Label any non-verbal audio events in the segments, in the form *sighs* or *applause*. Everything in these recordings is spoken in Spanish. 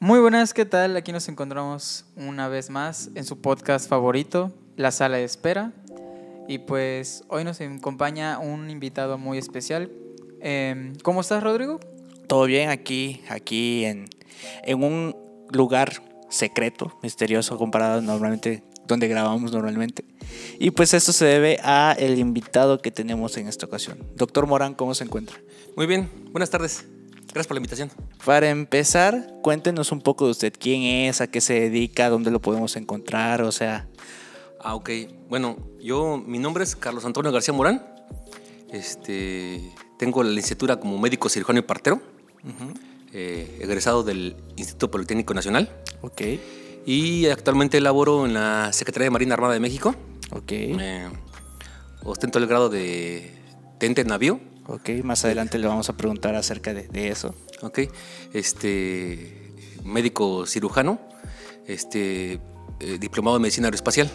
Muy buenas, ¿qué tal? Aquí nos encontramos una vez más en su podcast favorito, La Sala de Espera. Y pues hoy nos acompaña un invitado muy especial. Em, ¿Cómo estás, Rodrigo? Todo bien aquí, aquí en, en un lugar secreto, misterioso comparado normalmente donde grabamos normalmente. Y pues esto se debe a el invitado que tenemos en esta ocasión. Doctor Morán, ¿cómo se encuentra? Muy bien, buenas tardes. Gracias por la invitación. Para empezar, cuéntenos un poco de usted. ¿Quién es? ¿A qué se dedica? ¿Dónde lo podemos encontrar? O sea... Ah, ok. Bueno, yo, mi nombre es Carlos Antonio García Morán. Este, tengo la licenciatura como médico cirujano y partero. eh, egresado del Instituto Politécnico Nacional. Ok, Y actualmente laboro en la Secretaría de Marina Armada de México. ok, Eh, ostento el grado de teniente navío. Ok. Más adelante le vamos a preguntar acerca de, de eso. Ok. Este, médico cirujano. Este, eh, diplomado en medicina aeroespacial.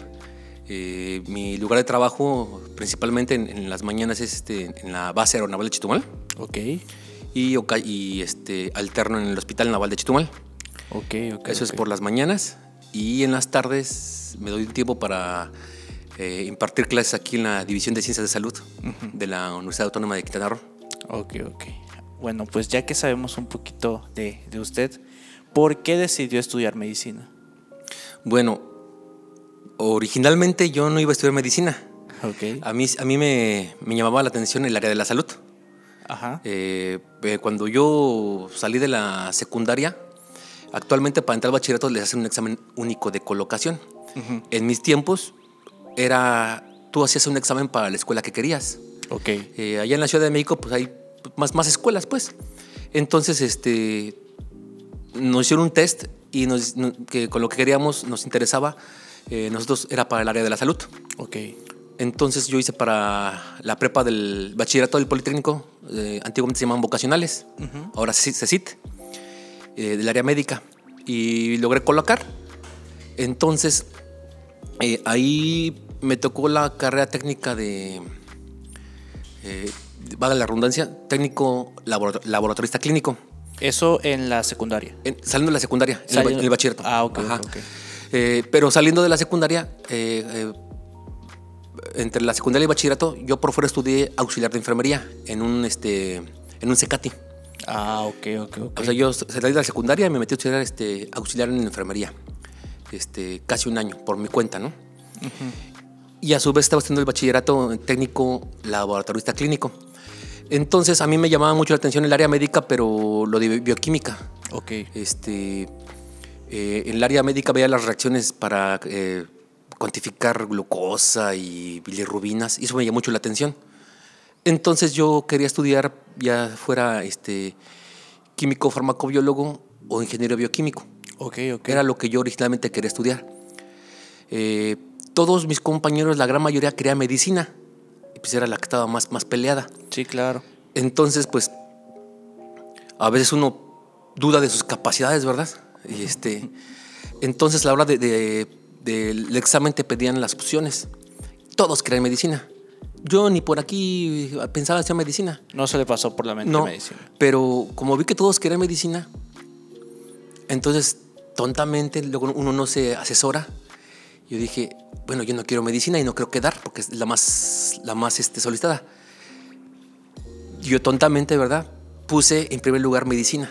Eh, mi lugar de trabajo principalmente en, en las mañanas es este, en la base aeronaval de Chitumal Ok, y, este, alterno en el Hospital Naval de Chitumal. ok, ok. Eso es por las mañanas y en las tardes me doy un tiempo para eh, impartir clases aquí en la División de Ciencias de Salud de la Universidad Autónoma de Quintana Roo. Ok, ok. Bueno, pues ya que sabemos un poquito de, de usted, ¿por qué decidió estudiar medicina? Bueno, originalmente yo no iba a estudiar medicina. Ok. A mí, a mí me, me llamaba la atención el área de la salud. Ajá. Eh, eh, cuando yo salí de la secundaria, actualmente para entrar al bachillerato les hacen un examen único de colocación. En mis tiempos era, tú hacías un examen para la escuela que querías. Ok. Eh, allá en la Ciudad de México pues hay más, más escuelas pues. Entonces este, nos hicieron un test y nos, no- que con lo que queríamos nos interesaba, eh, nosotros era para el área de la salud. Ok. Entonces yo hice para la prepa del bachillerato del Politécnico, eh, antiguamente se llamaban vocacionales, ahora sí CECIT, eh, del área médica, y logré colocar. Entonces eh, ahí me tocó la carrera técnica de, eh, valga la redundancia, técnico labora- laboratorista clínico, Eso en la secundaria. en- saliendo de la secundaria, en el en el, bachillerato. Ah, ok, Ajá. Eh, pero saliendo de la secundaria, eh, eh, entre la secundaria y bachillerato, yo por fuera estudié auxiliar de enfermería en un, este, en un CECATI. Ah, ok, ok, ok. O sea, yo salí de la secundaria y me metí a estudiar este, auxiliar en enfermería. Este, casi un año, por mi cuenta, ¿no? Y a su vez estaba haciendo el bachillerato técnico laboratorista clínico. Entonces a mí me llamaba mucho la atención el área médica, pero lo de bi- bioquímica. ok. Este, eh, en el área médica veía las reacciones para eh, cuantificar glucosa y bilirrubinas, y eso me llamó mucho la atención. Entonces yo quería estudiar, ya fuera este, químico farmacobiólogo o ingeniero bioquímico. Ok, ok. Era lo que yo originalmente quería estudiar. Eh, todos mis compañeros, la gran mayoría, quería medicina, y pues era la que estaba más, más peleada. Sí, claro. Entonces, pues, a veces uno duda de sus capacidades, ¿verdad? Y este, entonces, a la hora de, de- del examen te pedían las opciones. Todos querían medicina. Yo ni por aquí pensaba hacer medicina. No se le pasó por la mente No, medicina. pero como vi que todos querían medicina, entonces tontamente luego uno no se asesora. Yo dije, bueno, yo no quiero medicina y no creo quedar porque es la más, la más este, solicitada. Yo tontamente, ¿verdad? Puse en primer lugar medicina.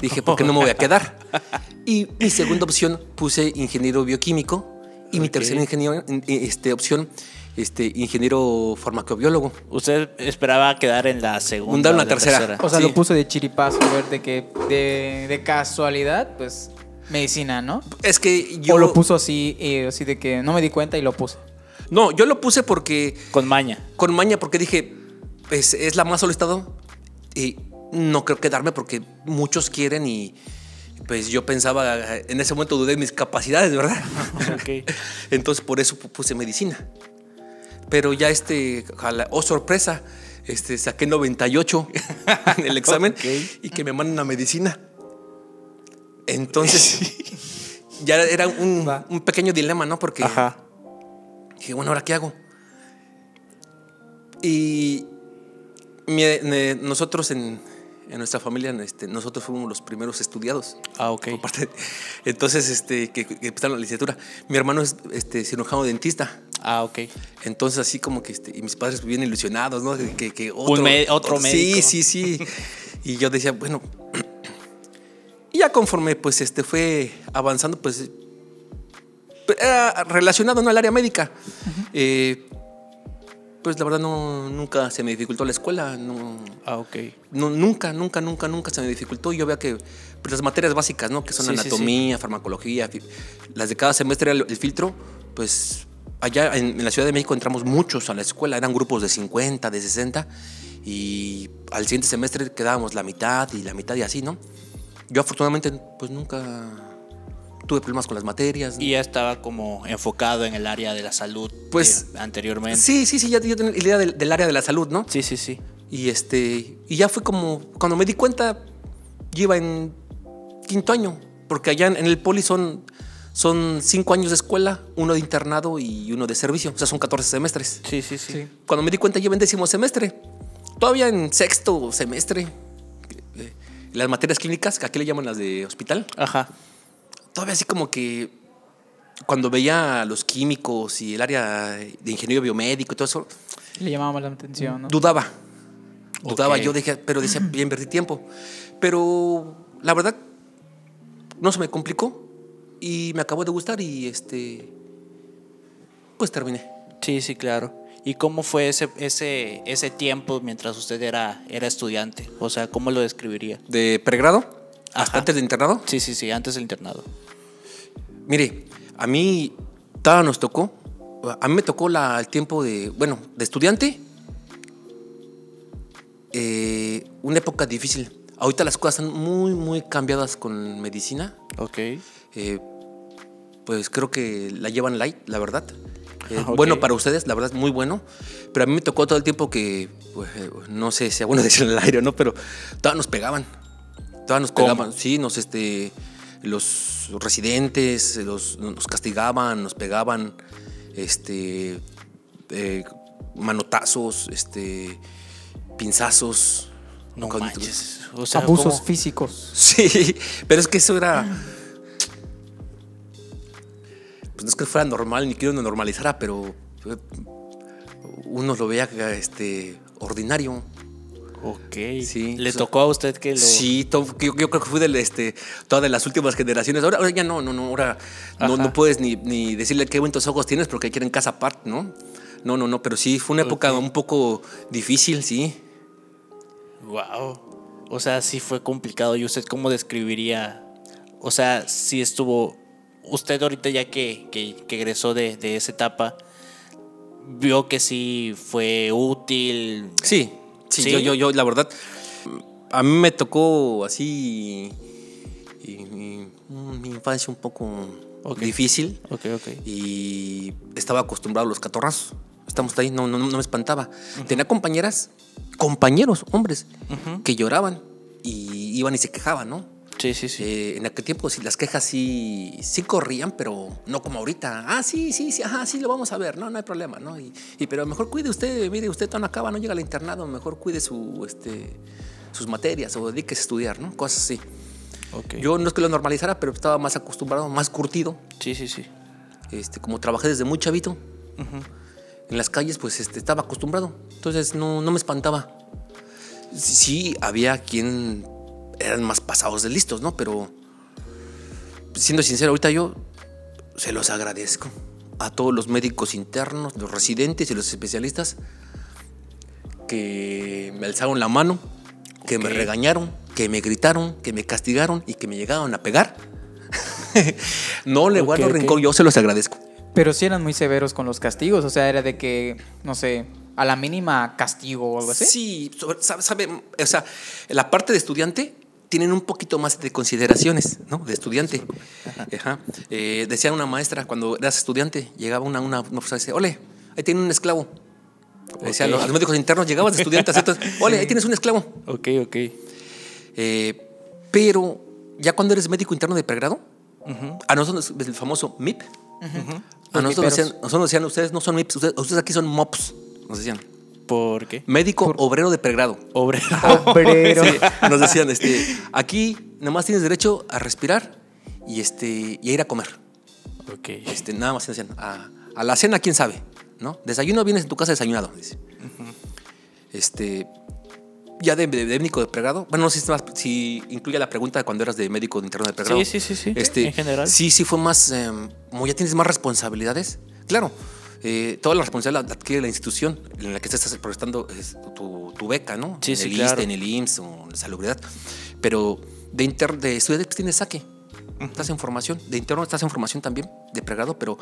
Dije, ¿por qué no me voy a quedar? *laughs* Y mi segunda opción puse ingeniero bioquímico y mi tercera ingeniero, este, opción, este, ingeniero farmacobiólogo. Usted esperaba quedar en la segunda. Una, o la tercera. O sea, Sí. lo puso de chiripazo, a ver, de que de, de casualidad, pues medicina, ¿no? Es que yo... O lo puso así, eh, así de que no me di cuenta y lo puso. No, yo lo puse porque Con maña. con maña porque dije, pues es la más solicitada y no creo quedarme porque muchos quieren y pues yo pensaba, en ese momento dudé de mis capacidades, ¿verdad? *laughs* Ok. Entonces por eso pu- puse medicina. Pero ya este, ojalá- oh sorpresa, este, saqué 98 *laughs* en el examen y que me mandan a medicina. Entonces *laughs* ya era un, un pequeño dilema, ¿no? Porque Ajá. Dije, bueno, ¿ahora qué hago? Y mi- ne- nosotros en, en nuestra familia este, nosotros fuimos los primeros estudiados. Ah, ok. Por parte- entonces, este, que, que empezaron la licenciatura. Mi hermano es este, cirujano dentista. Ah, ok. Entonces, así como que este, y mis padres bien ilusionados, ¿no? Que, que- otro, me- otro médico. Sí, sí, sí. *laughs* Y yo decía, bueno. Y ya conforme pues este fue avanzando, pues era relacionado ¿no? al área médica. Eh, pues la verdad no, nunca se me dificultó la escuela. No, Ah, ok. no, nunca, nunca, nunca, nunca se me dificultó. Yo veía que pues, las materias básicas, ¿no? Que son Sí, sí, sí. anatomía, farmacología, las de cada semestre era el, el filtro, pues allá en, en la Ciudad de México entramos muchos a la escuela, eran grupos de 50, de 60, y al siguiente semestre quedábamos la mitad y la mitad y así, ¿no? Yo afortunadamente pues nunca tuve problemas con las materias. Y ya estaba como enfocado en el área de la salud Pues, eh, anteriormente. Sí, sí, sí, ya yo tenía idea del, del área de la salud, ¿no? Sí, sí, sí. Y este. Y ya fue como. Cuando me di cuenta, yo iba en quinto año. Porque allá en, en el poli son, son cinco años de escuela, uno de internado y uno de servicio. O sea, son 14 semestres. Sí, sí, sí. Sí. Cuando me di cuenta, yo iba en décimo semestre. Todavía en sexto semestre. Las materias clínicas, que aquí le llaman las de hospital. Ajá. Todavía así como que. Cuando veía los químicos y el área de ingeniería biomédico y todo eso, Le llamaba la atención, ¿no? dudaba. Dudaba, yo dije, pero decía, *clears throat* ya invertí tiempo. Pero la verdad, no se me complicó y me acabó de gustar y este. Pues terminé. Sí, sí, claro. ¿Y cómo fue ese, ese, ese tiempo mientras usted era, era estudiante? O sea, ¿cómo lo describiría? De pregrado Ajá. antes de internado. Sí, sí, sí, antes del internado. Mire, a mí todavía nos tocó. A mí me tocó la, el tiempo de, bueno, de estudiante. eh, una época difícil. Ahorita las cosas están muy, muy cambiadas con medicina. Ok. Eh, pues creo que la llevan light, la verdad. Eh, *laughs* Ah. Bueno para ustedes, la verdad es muy bueno. Pero a mí me tocó todo el tiempo que, pues, eh, no sé si sea bueno *laughs* decirlo en el aire o no, pero todas nos pegaban. Todas nos ¿Cómo? pegaban. Sí, nos, este, los residentes los, nos castigaban, nos pegaban, este, eh, manotazos, este, pinzazos. No Con- manches. O sea, Abusos ¿cómo? físicos. *laughs* Sí, pero es que eso era. Pues no es que fuera normal, ni quiero que lo normalizara, pero eh, uno lo veía este, ordinario. Ok. Sí. ¿Le O sea, tocó a usted que lo...? Sí, yo, yo creo que fui de este, todas de las últimas generaciones. Ahora, ahora ya no, no, no, ahora no, no puedes ni, ni decirle qué bonitos ojos tienes porque quieren casa aparte, ¿no? No, no, no, pero sí, fue una época un poco difícil, sí. Wow. O sea, sí fue complicado. ¿Y usted cómo describiría? O sea, sí estuvo. Usted ahorita ya que, que, que egresó de, de esa etapa, vio que sí fue útil. Sí, sí, ¿Sí? Yo, yo, yo, la verdad, a mí me tocó así y- y, mm, mi infancia un poco difícil Ok, ok. y estaba acostumbrado a los catorrazos. Estamos ahí, no, no, no me espantaba. Tenía compañeras, compañeros, hombres, que lloraban y iban y se quejaban, ¿no? Sí, sí, sí. Eh, en aquel tiempo sí, las quejas sí, sí corrían, pero no como ahorita. Ah, sí, sí, sí, ajá, sí, lo vamos a ver, no, no hay problema, ¿no? Y, y pero mejor cuide usted, mire, usted no acaba, no llega al internado, mejor cuide su, este, sus materias o dedíquese a estudiar, ¿no? Cosas así. Ok. Yo no es que lo normalizara, pero estaba más acostumbrado, más curtido. Sí, sí, sí. Este, como trabajé desde muy chavito, en las calles, pues este, estaba acostumbrado. Entonces no, no me espantaba. Sí, había quien eran más pasados de listos, ¿no? Pero siendo sincero, ahorita yo se los agradezco a todos los médicos internos, los residentes y los especialistas que me alzaron la mano, que me regañaron, que me gritaron, que me castigaron y que me llegaron a pegar. *laughs* no le guardo ok. rencor, yo se los agradezco. Pero sí eran muy severos con los castigos. O sea, era de que, no sé, a la mínima castigo o algo así. Sí, sabe, sabe, o sea, la parte de estudiante tienen un poquito más de consideraciones, ¿no? De estudiante. Ajá. Eh, decía una maestra cuando eras estudiante, llegaba una, una, una profesora y decía, ole, ahí tiene un esclavo. Decía, Ok. los, los médicos internos llegabas de estudiantes, entonces, *laughs* ole, ahí tienes un esclavo. Ok, ok. Eh, pero ya cuando eres médico interno de pregrado, a nosotros nos- el famoso MIP, a nosotros nos, miperos. decían, nosotros nos decían, ustedes no son MIPs, ustedes, ustedes aquí son MOPs, nos decían. ¿Por qué? Médico obrero de pregrado. Obrero. *laughs* Obrero. Sí, nos decían, este, aquí nomás tienes derecho a respirar y, este, y a ir a comer. ok. Este, nada más decían, a, a la cena, quién sabe, ¿no? Desayuno vienes en tu casa desayunado, dice. Este, ya de, de- de médico de pregrado, bueno, no sé si, incluye la pregunta de cuando eras de médico de interno de pregrado. Sí, sí, sí, sí. Este, en general. Sí, sí fue más, eh, como ya tienes más responsabilidades, claro, eh, toda la responsabilidad la adquiere la institución en la que estás prestando es, tu, tu beca, ¿no? Sí, en sí, el claro. En el IMSS o en la salubridad. Pero de, inter, de estudiante tienes saque, estás en formación, de interno estás en formación también, de pregrado, pero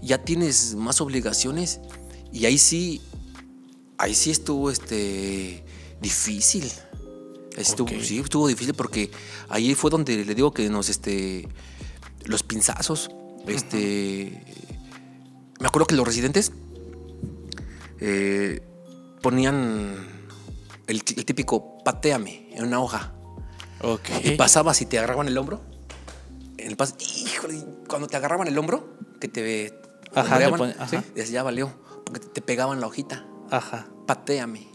ya tienes más obligaciones y ahí sí, ahí sí estuvo este, difícil. Estuvo. Sí, estuvo difícil porque ahí fue donde le digo que nos, este, los pinzazos, este, me acuerdo que los residentes eh, ponían el, el típico pateame en una hoja Ok. y pasabas y te agarraban el hombro. En el pas híjole, cuando te agarraban el hombro, que te Ajá, ajá. decías, ya valió, porque te pegaban la hojita Ajá. pateame.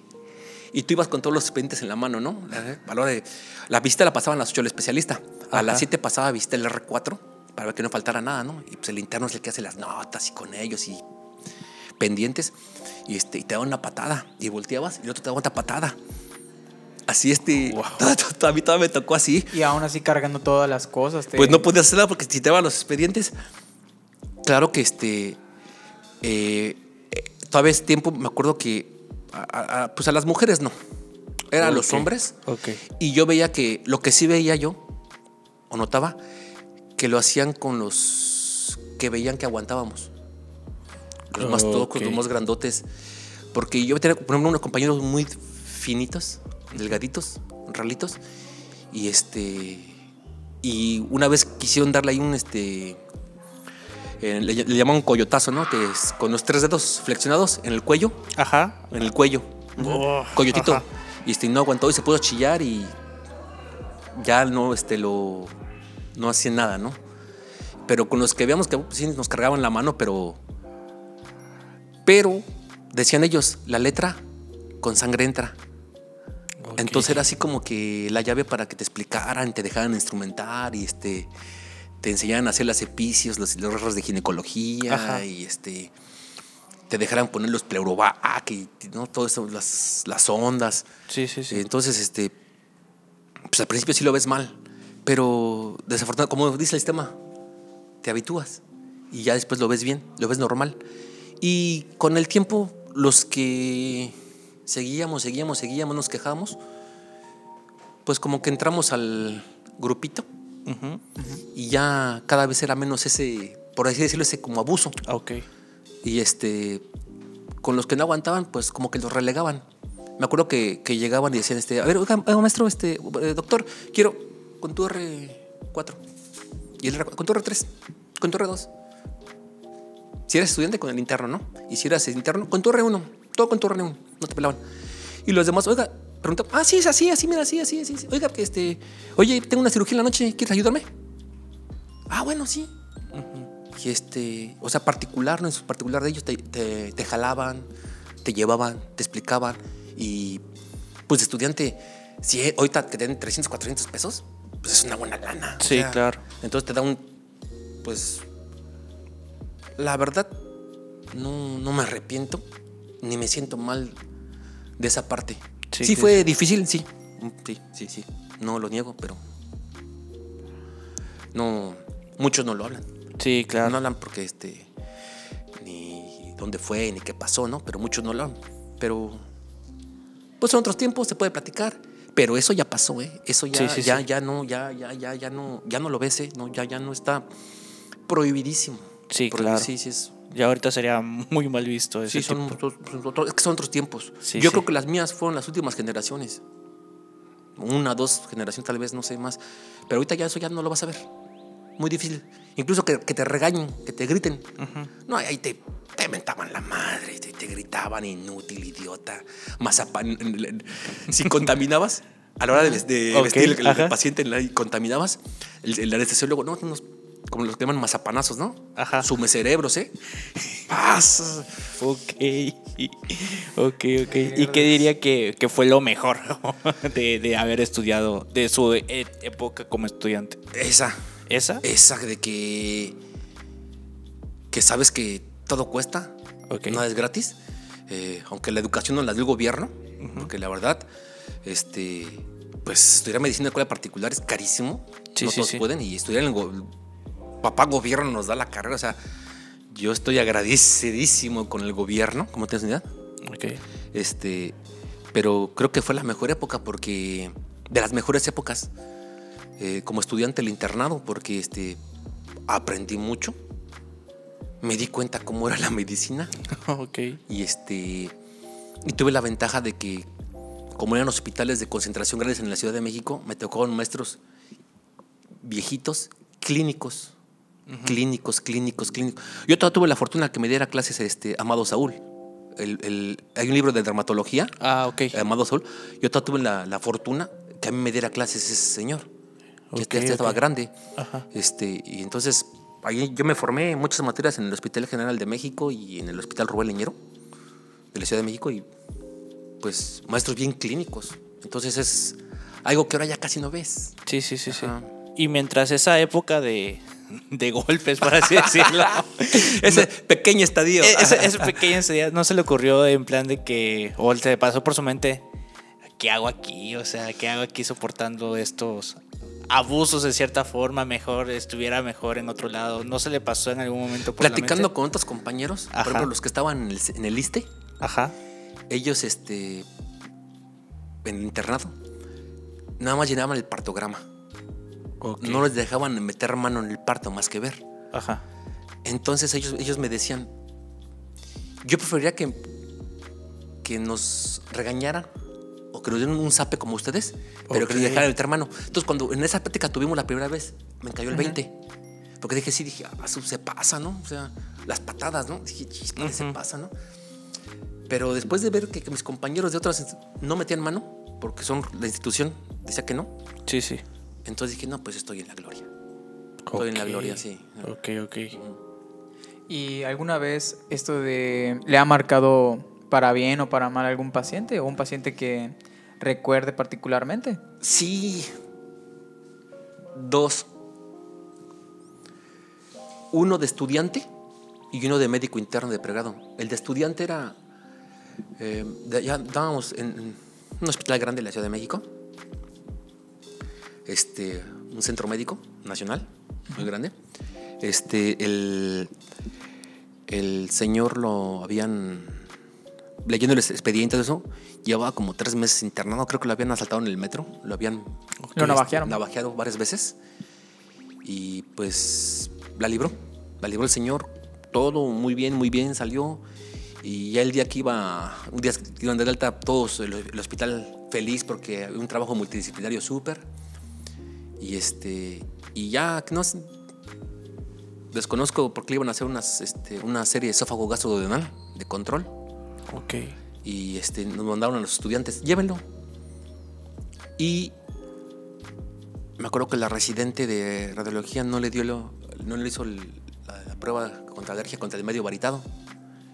Y tú ibas con todos los expedientes en la mano, ¿no? La, a la hora de- la visita la pasaban a las 8 el especialista. A Ajá. las 7 pasaba a visitar el R4 para que no faltara nada, ¿no? Y pues el interno es el que hace las notas y con ellos y pendientes. Y, este, y te daban una patada y volteabas y el otro te daba otra patada. Así este... *laughs* A mí todavía me tocó así. Y aún así cargando todas las cosas. te- Pues no podías hacer nada porque si te daban los expedientes. Claro que este. eh, eh, todavía es tiempo, me acuerdo que. a- a- pues a las mujeres no. Eran los Ok. hombres. Ok. Y yo veía que. Lo que sí veía yo, o notaba, que lo hacían con los que veían que aguantábamos. Los más tocos, los más grandotes. Porque yo tenía, por ejemplo, unos compañeros muy finitos, delgaditos, ralitos. Y este. Y una vez quisieron darle ahí un este. eh, le, le llaman un coyotazo, ¿no? Que es con los tres dedos flexionados en el cuello. Ajá. En el cuello. Oh, Coyotito. ajá. Y este, no aguantó y se puso a chillar y ya no este, lo. No hacía nada, ¿no? Pero con los que veíamos que pues, sí nos cargaban la mano, pero. Pero, decían ellos, la letra con sangre entra. Entonces era así como que la llave para que te explicaran, te dejaran instrumentar y este te enseñaran a hacer las epicios, los, de ginecología Ajá. y este te dejaran poner los pleurovac y no todo eso, las, las ondas. Sí, sí, sí. Entonces, este, pues al principio sí lo ves mal, pero desafortunadamente, como dice el sistema, te habitúas y ya después lo ves bien, lo ves normal. Y con el tiempo, los que seguíamos, seguíamos, seguíamos, nos quejábamos, pues como que entramos al grupito Ujú. y ya cada vez era menos ese, por así decirlo, ese como abuso. Ok. Y este, con los que no aguantaban, pues como que los relegaban. Me acuerdo que, que llegaban y decían, este, a ver, oiga, oiga, maestro, este, eh, doctor, quiero con tu R4. Y el R4, con tu R3, con tu R2. Si eres estudiante, con el interno, ¿no? Y si eras interno, con tu R1. Todo con tu R1. No te pelaban. Y los demás, oiga, preguntaban, ah, sí, es así, así, mira, así, así, así. Oiga, que este, oye, tengo una cirugía en la noche, ¿quieres ayudarme? Ah, bueno, sí. Y este, o sea, particular, no en su particular de ellos, te, te- te jalaban, te llevaban, te explicaban. Y pues, estudiante, si eh, ahorita que te den 300, 400 pesos, pues es una buena lana. o Sí, claro. Entonces te da un, pues, la verdad, no, no me arrepiento, ni me siento mal de esa parte. Sí, Sí, fue difícil, sí. Mm, Sí, sí, sí. No lo niego, pero no, muchos no lo hablan. Sí, claro. No hablan porque este ni dónde fue ni qué pasó, ¿no? Pero muchos no lo hablan. Pero pues son otros tiempos, se puede platicar. Pero eso ya pasó, ¿eh? Eso ya, Sí, sí, ya, sí. ya no, ya, ya, ya, ya no, ya no lo ves, ¿eh? No, ya, ya no está prohibidísimo. Sí, claro. Sí, sí, es, Ya ahorita sería muy mal visto ese sí son, tipo. otros- es que son otros tiempos. Sí, Yo sí. creo que las mías fueron las últimas generaciones. Una, dos generaciones, tal vez, no sé más. Pero ahorita ya eso ya no lo vas a ver. Muy difícil. Incluso que, que te regañen, que te griten. No, ahí te, te mentaban la madre, te, te gritaban inútil, idiota, mazapán. Si *laughs* contaminabas, a la hora de, vestir el, paciente en la- y contaminabas, el, el anestesiólogo, no, nos como los que llaman mazapanazos, ¿no? Ajá. Sume cerebros, ¿eh? ¡Paz! Ok. *laughs* Ok, ok. ¿Y qué diría que, que fue lo mejor *laughs* de, de haber estudiado, de su e- época como estudiante? Esa, ¿Esa? esa de que. que sabes que todo cuesta, Ok. nada es gratis. eh, aunque la educación no la dio el gobierno, porque la verdad, este. Pues estudiar medicina en escuela particular es carísimo. Sí, no sí, todos sí. pueden. Y estudiar en el go- papá gobierno nos da la carrera. O sea, yo estoy agradecidísimo con el gobierno, como tienes idea. Ok. Este, pero creo que fue la mejor época porque de las mejores épocas eh, como estudiante del internado porque este aprendí mucho. Me di cuenta cómo era la medicina *laughs* Ok. y este y tuve la ventaja de que como eran hospitales de concentración grandes en la Ciudad de México, me tocaron maestros viejitos clínicos. Clínicos, clínicos, clínicos. Yo todavía tuve la fortuna que me diera clases este Amado Saúl. El- el- hay un libro de dermatología Ah, ok. Amado Sol, yo todavía tuve la, la fortuna que a mí me diera clases ese señor. Ya- Ok, ya, estaba grande. Ajá. Este, y entonces ahí yo me formé en muchas materias en el Hospital General de México y en el Hospital Rubén Leñero de la Ciudad de México y pues maestros bien clínicos. Entonces es algo que ahora ya casi no ves. Sí, sí, sí, sí. Y mientras esa época de, de golpes, por así decirlo. *laughs* Ese pequeño estadio. E- ese, ese pequeño día no se le ocurrió en plan de que, o se pasó por su mente, ¿qué hago aquí? O sea, ¿qué hago aquí soportando estos abusos de cierta forma? Mejor estuviera mejor en otro lado. ¿No se le pasó en algún momento por la Platicando con otros compañeros, Ajá. por ejemplo, los que estaban en el, en el ISTE, Ajá. ellos este en el internado nada más llenaban el partograma no les dejaban meter mano en el parto más que ver Ajá. entonces ellos, ellos me decían yo preferiría que que nos regañaran o que nos dieran un zape como ustedes pero que nos Ok. dejaran meter mano entonces cuando en esa plática tuvimos la primera vez me cayó el 20 porque dije sí dije ah, se pasa no o sea las patadas no dije chispa se pasa no pero después de ver que, que mis compañeros de otras no metían mano, porque son la institución decía que no, Sí, sí. entonces dije, no, pues estoy en la gloria. Estoy en la gloria, sí. Ok, ok. ¿Y alguna vez esto de le ha marcado para bien o para mal a algún paciente o un paciente que recuerde particularmente? Sí. Dos. Uno de estudiante y uno de médico interno de pregrado. El de estudiante era. eh, ya estábamos en, en un hospital grande de la Ciudad de México. Este, un centro médico nacional, muy grande. Este, el, el señor lo habían. Leyendo el expediente de eso, llevaba como tres meses internado. Creo que lo habían asaltado en el metro. Lo habían Lo navajearon. navajeado varias veces. Y pues la libró. La libró el señor. Todo muy bien, muy bien salió. Y ya el día que iba, un día que iban de alta, todos, el, el hospital feliz porque había un trabajo multidisciplinario súper. Y este, y ya, no desconozco por qué le iban a hacer unas, este, una serie de esófago gastroduodenal de control. Ok. Y este, nos mandaron a los estudiantes, llévenlo. Y me acuerdo que la residente de radiología no le dio lo, no le hizo el- la, la prueba contra alergia contra el medio varitado.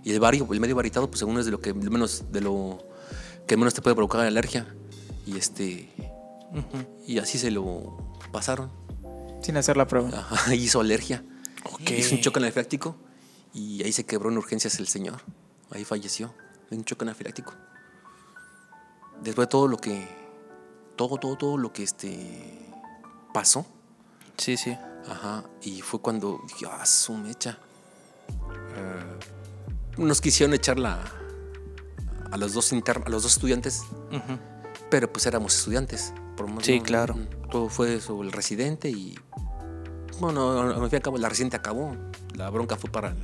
Y el vario, el medio varitado, pues según es de lo que menos, de lo que menos te puede provocar alergia. Y este, y así se lo pasaron. Sin hacer la prueba. Ajá, *laughs* hizo alergia. Ok. Hizo un choque anafiláctico y ahí se quebró en urgencias el señor. Ahí falleció un choque anafiláctico. Después de todo lo que. Todo, todo, todo lo que este. pasó. Sí, sí. Ajá. Y fue cuando dije, ah, su mecha. Nos quisieron echar la. a los dos internos, a los dos estudiantes, pero pues éramos estudiantes. Por menos Sí, no- claro. Todo fue sobre el residente y. Bueno, al fin y al cabo, la residente acabó. La bronca fue para, el-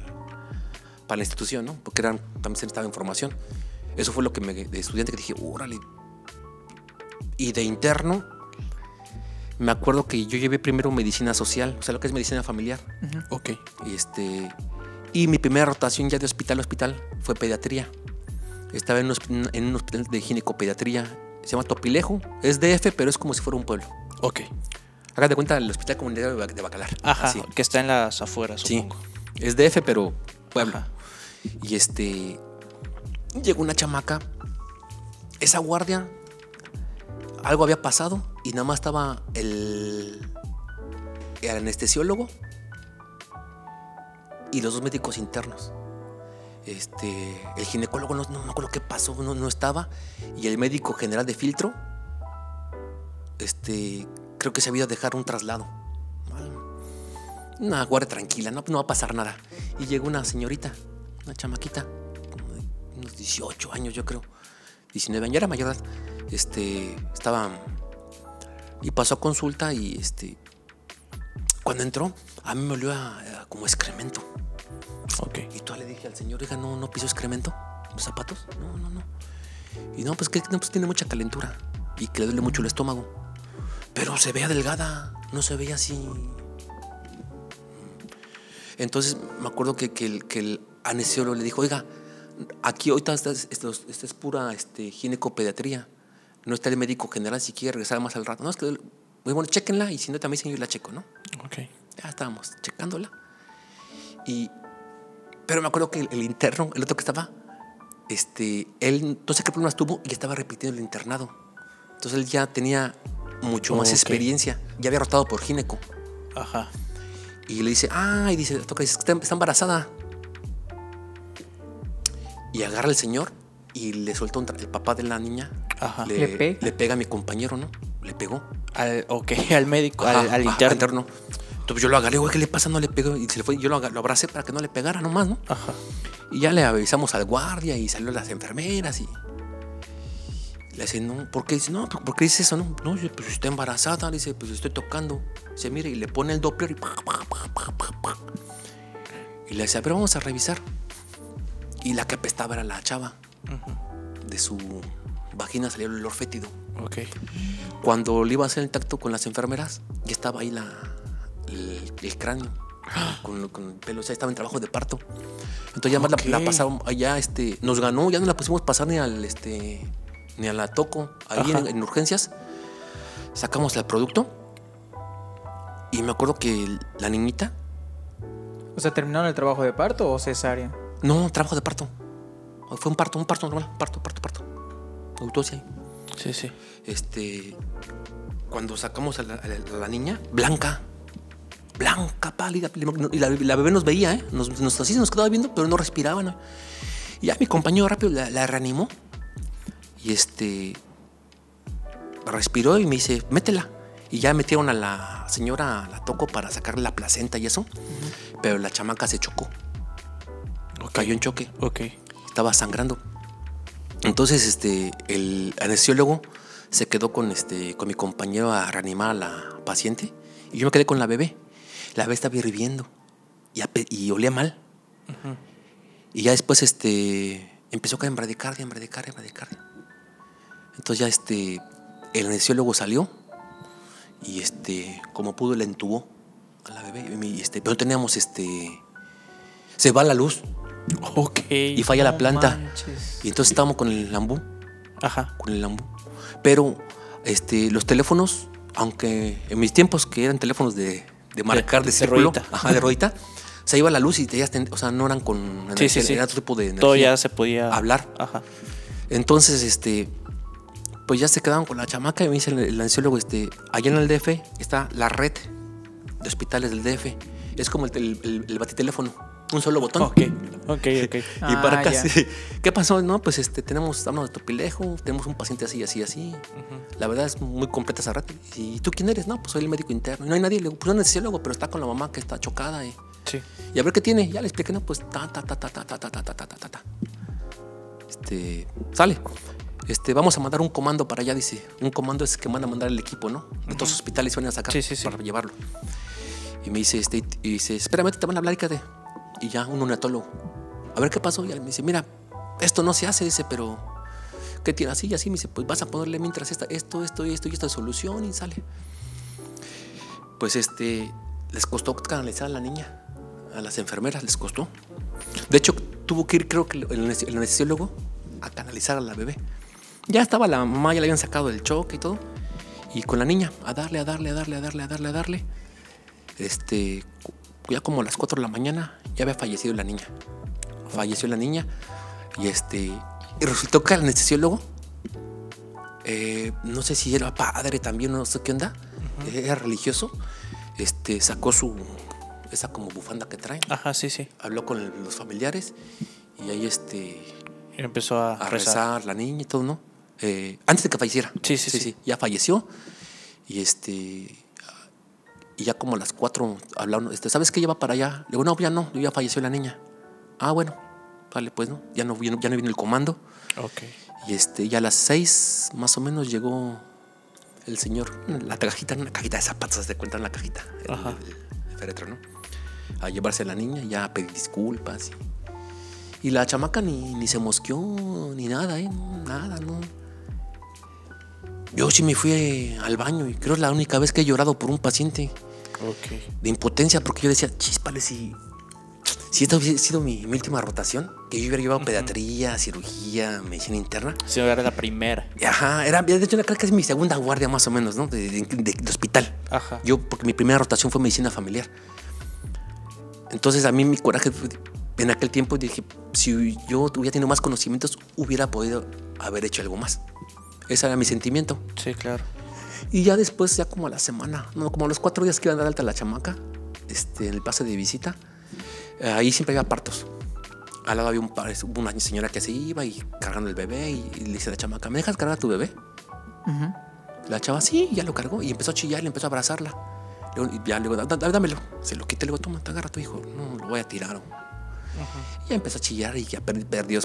para la institución, ¿no? Porque eran, también se necesitaba información. Eso fue lo que me. de estudiante que dije, órale. Y de interno, me acuerdo que yo llevé primero medicina social, o sea, lo que es medicina familiar. Ok. Y este. Y mi primera rotación ya de hospital a hospital fue pediatría. Estaba en un, en un hospital de ginecopediatría. Se llama Topilejo. Es DF, pero es como si fuera un pueblo. Ok. Haga de cuenta el hospital comunitario de Bac- de Bacalar. Ajá, así. que está en las afueras, Sí. supongo. Es DF, pero pueblo. Ajá. Y este. Llegó una chamaca. Esa guardia. Algo había pasado y nada más estaba el. Anestesiólogo y los dos médicos internos. Este, el ginecólogo no, no me acuerdo qué pasó, no, no estaba. Y el médico general de filtro, este, creo que se había dejar un traslado. Una guardia tranquila, no, no va a pasar nada. Y llegó una señorita, una chamaquita, como de unos 18 años, yo creo. 19 años, ya era mayor edad. Este, estaba. Y pasó a consulta y este. Cuando entró, a mí me olió a- a como excremento. Ok. Y tú le dije al señor, oiga, ¿no, no pisó excremento? ¿Los zapatos? No, no, no. Y no, pues que no, pues tiene mucha calentura y que le duele mucho el estómago. Pero se veía delgada, no se veía así. Entonces me acuerdo que, que el, que el anestesiólogo le dijo, oiga, aquí ahorita esta es, esta es pura este, ginecopediatría. No está el médico general si quiere regresar más al rato. No, es que, muy bueno, chéquenla y si no, también yo la checo, ¿no? Ok. Ya estábamos checándola. Y, pero me acuerdo que el, el interno, el otro que estaba, este, él no sé qué problemas tuvo y estaba repitiendo el internado. Entonces él ya tenía mucho más Ok. experiencia. Ya había rotado por gineco. Ajá. Y le dice, ah, y dice, toca, dice, está, está embarazada. Y agarra al señor y le suelta un tra- el papá de la niña. Ajá. Le, ¿Le pega? le pega a mi compañero, ¿no? Le pegó. Al, ok, *laughs* al médico, Ajá, al, al ajá, interno. Entonces yo lo agarré, güey, ¿qué le pasa? No le pegó. Y se le fue, yo lo, aga- lo abracé para que no le pegara nomás, ¿no? Ajá. Y ya le avisamos al guardia y salió las enfermeras y le dice, no, ¿por qué? Dice, no, ¿por qué dice eso? No, no, dice, pues está embarazada, dice, pues estoy tocando. Se mira y le pone el Doppler y pa, pa, pa, pa, pa, pa. Y le dice, a ver, vamos a revisar. Y la que apestaba era la chava. De su vagina salía el olor fétido. Ok. Cuando le iba a hacer el tacto con las enfermeras, ya estaba ahí la, el, el cráneo. *gasps* Con, con el pelo, o sea, estaba en trabajo de parto. Entonces ya más la- la, pasaron, allá este, nos ganó, ya no la pusimos pasar ni al este ni a la toco, ahí en, en urgencias. Sacamos el producto. Y me acuerdo que la niñita, O sea, ¿terminaron el trabajo de parto o cesárea? No, trabajo de parto. Fue un parto, un parto normal, parto, parto, parto. Autopsia. Sí, sí. este, cuando sacamos a la, a la- a la niña, blanca, blanca, pálida, y la, la bebé nos veía, ¿eh? nos, nos, así nos quedaba viendo, pero no respiraba. ¿no? Y ya mi compañero rápido la, la reanimó y este, respiró y me dice, métela. Y ya metieron a la señora, la toco para sacarle la placenta y eso, pero la chamaca se chocó, Cayó en choque Ok. estaba sangrando. Entonces, este, el anestesiólogo se quedó con, este, con mi compañero a reanimar a la paciente y yo me quedé con la bebé. La bebé estaba hirviendo y, olía mal. Y ya después, este, empezó a caer en bradicardia, en bradicardia, en bradicardia. Entonces ya, este, el anestesiólogo salió y, este, como pudo, le entubó a la bebé. Y, este, pero no teníamos, este, se va la luz Ok. y falla la planta. manches. Y entonces estábamos con el lambú, Ajá. con el lambú. Pero este, los teléfonos, aunque en mis tiempos que eran teléfonos de, de marcar de, de círculo, ruedita. ajá, de ruedita, se iba la luz y ellas, ten- o sea, no eran con Sí, energía, sí, sí. era otro tipo de energía. Todo ya se podía hablar. Ajá. Entonces, este, pues ya se quedaban con la chamaca y me dice el, el anestesiólogo, este, allá en el DF está la red de hospitales del DF. Es como el, el, el- el batiteléfono, un solo botón. Ok. Ok, ok. Y Ah, para acá, sí. ¿qué pasó? No, pues este, tenemos, estamos de Topilejo, tenemos un paciente así, así, así. La verdad es muy completa esa red. ¿Y tú quién eres? No, pues soy el médico interno. Y no hay nadie, le digo, pues un anestesiólogo, pero está con la mamá que está chocada. Y, Sí. y a ver qué tiene. Ya le expliqué, no, pues ta, ta, ta, ta, ta, ta, ta, ta, ta, ta, ta, ta. Este, sale. Este, vamos a mandar un comando para allá, dice. Un comando es que manda a mandar el equipo, ¿no? De todos los hospitales van a sacar Sí, sí, sí. para llevarlo. Y me dice, este, y dice, espérame, te van a hablar, de Y ya, un neonatólogo. A ver qué pasó. Y él me dice, mira, esto no se hace, dice, pero ¿qué tiene así y así? Me dice, pues vas a ponerle mientras esta, esto, esto y esto y esta solución y sale. Pues este, les costó canalizar a la niña, a las enfermeras les costó. De hecho, tuvo que ir, creo que el, anes- el anestesiólogo, a canalizar a la bebé. Ya estaba la mamá, ya le habían sacado el choque y todo. Y con la niña, a darle, a darle, a darle, a darle, a darle, a darle. Este, ya como a las 4 de la mañana, ya había fallecido la niña. Falleció la niña. Y este, y resultó que el anestesiólogo, eh, no sé si era padre también, no sé qué onda, era religioso, este, sacó su, esa como bufanda que trae, Ajá, sí, sí. habló con el- los familiares y ahí este, Y empezó a, a rezar. rezar la niña y todo, ¿no? Eh, antes de que falleciera. Sí, sí, sí. Ya falleció. Y este. Y ya como a las cuatro hablaron, este, ¿sabes qué lleva para allá? Le digo, no, ya no, ya falleció la niña. Ah, bueno, vale, pues no, ya no vino, ya no vino el comando. Ok. Y este, ya a las seis más o menos llegó el señor, la cajita, una cajita de zapatos, de cuenta en la cajita, el, Ajá. el féretro, ¿no? A llevarse a la niña, ya a pedir disculpas. Y, y la chamaca ni, ni se mosqueó, ni nada, ¿eh? Nada, ¿no? Yo sí me fui al baño y creo es la única vez que he llorado por un paciente Ok. de impotencia porque yo decía, chispale, si, si esta hubiese sido mi, mi última rotación, que yo hubiera llevado pediatría, cirugía, medicina interna. Sí, era la primera. Ajá, era, de hecho, creo que es mi segunda guardia más o menos, ¿no? De, de- de- de hospital. Ajá. Yo, porque mi primera rotación fue medicina familiar. Entonces a mí mi coraje en aquel tiempo dije, si yo hubiera tenido más conocimientos, hubiera podido haber hecho algo más. Ese era mi sentimiento. Sí, claro. Y ya después, ya como a la semana, no, como a los cuatro días que iba a dar alta la chamaca, este, en el pase de visita, eh, ahí siempre había partos. Al lado había un, una señora que se iba y cargando el bebé y, y le dice a la chamaca, ¿me dejas cargar a tu bebé? Ujú. La chava sí, ya lo cargó y empezó a chillar y empezó a abrazarla. Luego, y ya le digo, "Da- da- dámelo. Se lo quité, le digo, toma, te agarra a tu hijo. No, lo voy a tirar. Y ya empezó a chillar y ya per- perdió,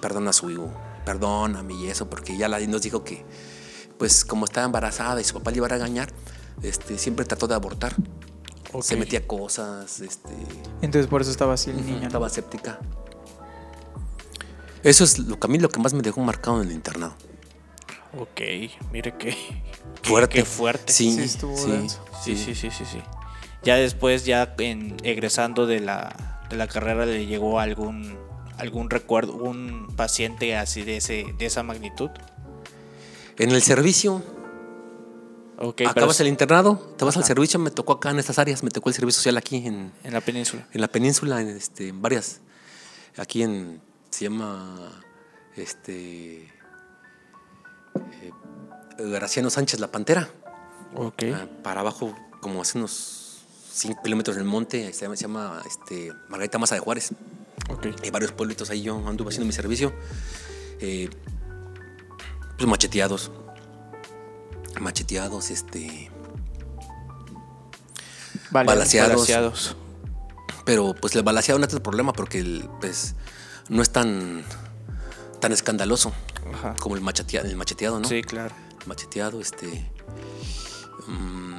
perdona a su hijo, perdóname y eso, porque ya la nos dijo que, pues como estaba embarazada y su papá le iba a regañar, este, siempre trató de abortar. Se metía cosas, este, Entonces por eso estaba así el estaba séptica. Eso es lo que a mí lo que más me dejó marcado en el internado. Ok, mire qué. *laughs* qué- Fuerte. Qué fuerte. Sí, Sí, estuvo sí, denso. Sí, sí, sí, sí, sí. Ya después, ya en, egresando de la, de la carrera, le llegó algún algún recuerdo, un paciente así de ese de esa magnitud. En el servicio, pero acabas el internado, te vas al servicio, me tocó acá en estas áreas, me tocó el servicio social aquí en, en la península. en la península, en, este, en varias, aquí en, se llama, este, eh, Graciano Sánchez La Pantera, Ok. Ah, para abajo, como hace unos 5 kilómetros del monte, se llama, se llama, este, Margarita Maza de Juárez. Ok. Hay varios pueblitos ahí, yo anduve haciendo mi servicio. eh, pues macheteados. Macheteados, este. Vale. Balaseados. Balaseados. Pero pues el balaseado no es el problema porque el, pues, no es tan, tan escandaloso Ajá. como el macheteado, el macheteado, ¿no? Sí, claro. Macheteado, este. mm,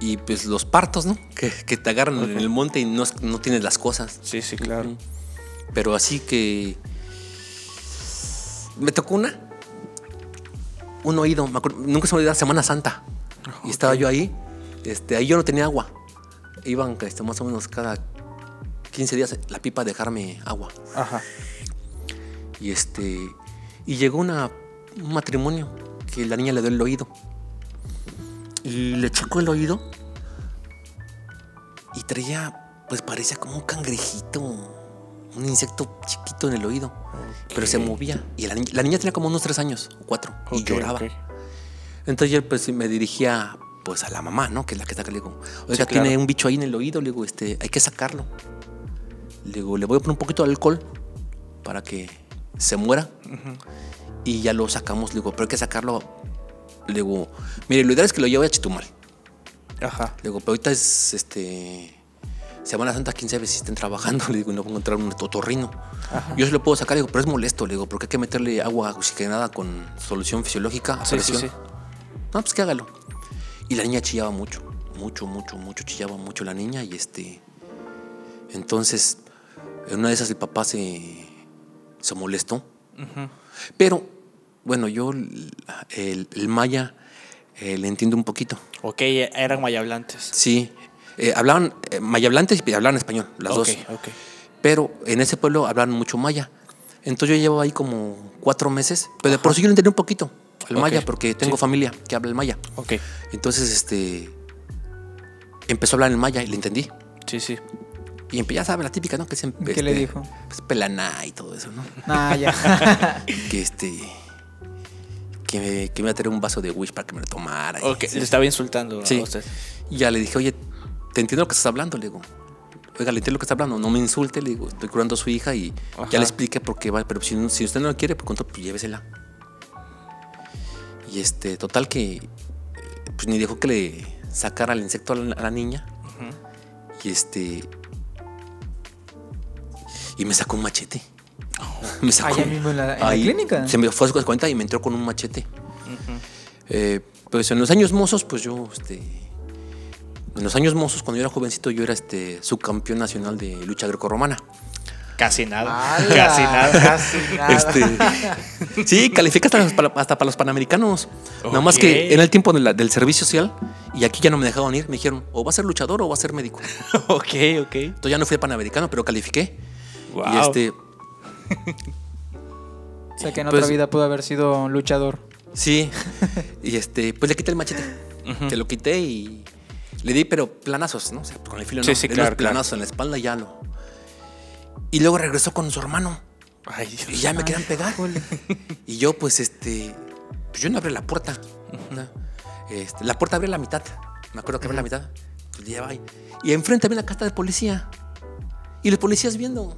y pues los partos, ¿no? Que, que te agarran en el monte y no, no tienes las cosas. Sí, sí, claro. Pero así que. Me tocó una. Un oído. me acuerdo- nunca se me olvida Semana Santa. Y estaba yo ahí. Este, ahí yo no tenía agua. Iban este, más o menos cada 15 días la pipa a dejarme agua. Ajá. Y este. Y llegó una, un matrimonio que la niña le dio el oído. Y le checó el oído. Y traía, pues parecía como un cangrejito. Un insecto chiquito en el oído. Pero se movía. Y la, ni- la niña tenía como unos tres años o cuatro. y lloraba. Entonces yo pues me dirigía pues a la mamá, ¿no? Que es la que saca. Le digo, oiga, Sí, tiene claro. un bicho ahí en el oído. Le digo, este, hay que sacarlo. Le digo, le voy a poner un poquito de alcohol para que se muera. Y ya lo sacamos. Le digo, pero hay que sacarlo. Le digo, mire, lo ideal es que lo lleve a Chetumal. Ajá. Le digo, pero ahorita es este. Semana Santa, quién sabe si estén trabajando. *laughs* Le digo, no voy a encontrar un totorrino. Yo se lo puedo sacar, le digo, pero es molesto. Le digo, porque hay que meterle agua oxigenada con solución fisiológica a Sí, presión. sí. No, pues que hágalo. Y la niña chillaba mucho, mucho, mucho, mucho, chillaba mucho la niña y este... Entonces, en una de esas el papá se, se molestó. Pero, bueno, yo el, el maya eh, le entiendo un poquito. Ok, eran mayablantes. Sí, eh, hablaban eh, maya hablantes y hablaban español, las ok, dos. ok. Pero en ese pueblo hablaban mucho maya. Entonces yo llevo ahí como cuatro meses, pero de por sí yo lo entendí un poquito. el maya, porque tengo sí. familia que habla el maya. Ok. Entonces, este. Empezó a hablar en maya y le entendí. Sí, sí. Y ya sabe la típica, ¿no? Que se, ¿Qué le dijo? Pues pelaná y todo eso, ¿no? *laughs* Ah, ya. *laughs* que este. Que me, que me iba a traer un vaso de wish para que me lo tomara. y- Ok, le estaba insultando Sí. a usted. Y ya le dije, oye, te entiendo lo que estás hablando, le digo. Oiga, le entiendo lo que está hablando, no me insulte, le digo, estoy curando a su hija y Ajá. ya le expliqué por qué va, pero si, si usted no lo quiere, pues, con todo, pues llévesela. Y este, total que, pues ni dejó que le sacara el insecto a la, a la niña. Y este, y me sacó un machete. Me sacó. Allá mismo en la- en la clínica. Se me fue a su cuenta y me entró con un machete. Eh, pues en los años mozos, pues yo, este. En los años mozos, cuando yo era jovencito, yo era este subcampeón nacional de lucha grecorromana. Casi nada. Casi nada. Casi nada. Este, sí, califica hasta, para- hasta para los panamericanos. Nada más que era el tiempo de la- del servicio social y aquí ya no me dejaban ir. Me dijeron, o va a ser luchador o va a ser médico. *laughs* ok, ok. Entonces ya no fui panamericano, pero califiqué. Wow. Y este, *laughs* O sea que en Pues- otra vida pudo haber sido luchador. sí. y este, pues le quité el machete. Te lo quité y le di, pero planazos, ¿no? O sea, con el filo Sí, no. sí, Le di claro, unos planazos en la espalda y ya lo. Y luego regresó con su hermano. Ay, Dios. Y ya me querían pegar. Y yo, pues, este. Pues yo no abrí la puerta. ¿no? Este, la puerta abría la mitad. Me acuerdo que abría la mitad. Pues ya va. Y enfrente había una casa de policía. Y los policías viendo.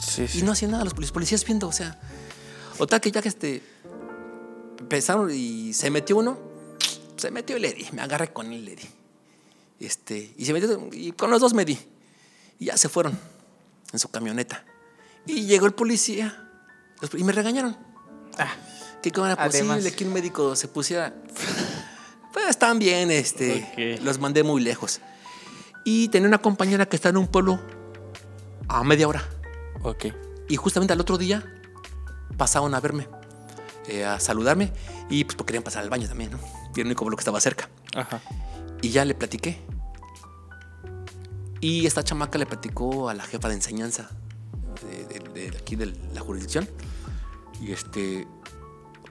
Sí, sí. Y no hacían nada, los, los policías viendo. O sea. O tal que ya que este. Empezaron y se metió uno. Se metió y le di. Me agarré con él y le di. Este. Y se metió. Y con los dos me di. Y ya se fueron. En su camioneta. Y llegó el policía. Y me regañaron. Ah, Que cómo era Además. posible que un médico se pusiera. Pues están bien, este. Los mandé muy lejos. Y tenía una compañera que está en un pueblo a media hora. Ok. Y justamente al otro día pasaron a verme, eh, a saludarme. Y pues porque querían pasar al baño también, ¿no? Y el único que estaba cerca. Ajá. Y ya le platiqué. Y esta chamaca le platicó a la jefa de enseñanza de, de- de aquí de la jurisdicción. Y este.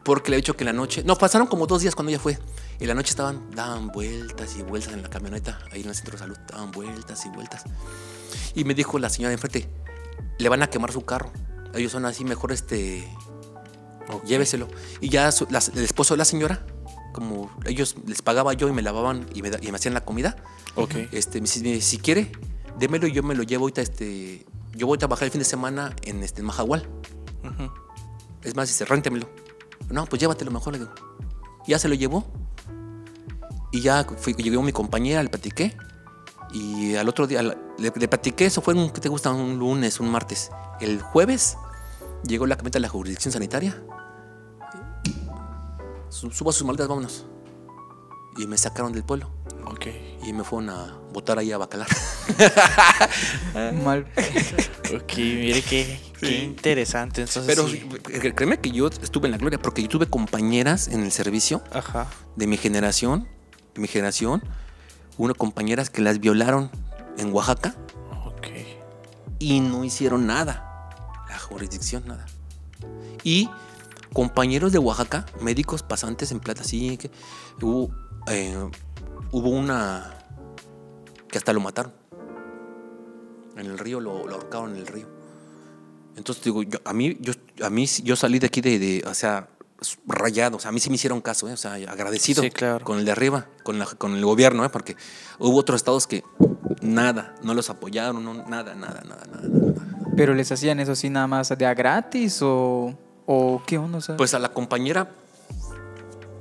Porque le he dicho que en la noche. No, pasaron como dos días cuando ella fue. Y en la noche estaban, daban vueltas y vueltas en la camioneta, ahí en el centro de salud, daban vueltas y vueltas. Y me dijo la señora de enfrente: le van a quemar su carro. Ellos son así, mejor este. Lléveselo. Y ya su- el esposo de la señora, como ellos les pagaba yo y me lavaban y me, da- y me hacían la comida, Ok. este, me dice, "Mire, si quiere, démelo y yo me lo llevo ahorita, este, yo voy a trabajar el fin de semana en este en Majahual. Ujú. Es más, dice, réntemelo. No, pues llévatelo mejor, le digo. Ya se lo llevó. Y ya fui, llegó mi compañera, le platiqué. Y al otro día le, le platiqué, eso fue un, ¿qué te gusta? Un lunes, un martes. El jueves llegó la camioneta de la jurisdicción sanitaria. Su- Suba sus maletas, vámonos. Y me sacaron del pueblo. Ok. Y me fueron a botar ahí a Bacalar. *laughs* mal. Ok, mire qué, qué interesante. Entonces, Pero sí. créeme que yo estuve en la gloria porque yo tuve compañeras en el servicio Ajá. de mi generación, de mi generación, unas compañeras que las violaron en Oaxaca Ok. y no hicieron nada. La jurisdicción, nada. Y compañeros de Oaxaca, médicos pasantes en plata, sí, que hubo, eh, hubo una que hasta lo mataron. En el río, lo, lo ahorcaron en el río. Entonces digo, yo, a mí, yo, a mí yo salí de aquí de, de, o sea, rayado, o sea, a mí sí me hicieron caso, ¿eh? o sea, agradecido Sí, claro. con el de arriba, con, la- con el gobierno, ¿eh? porque hubo otros estados que nada, no los apoyaron, no, nada, nada, nada, nada, nada. Pero les hacían eso así nada más de a gratis o, o qué onda, o sea? Pues a la compañera,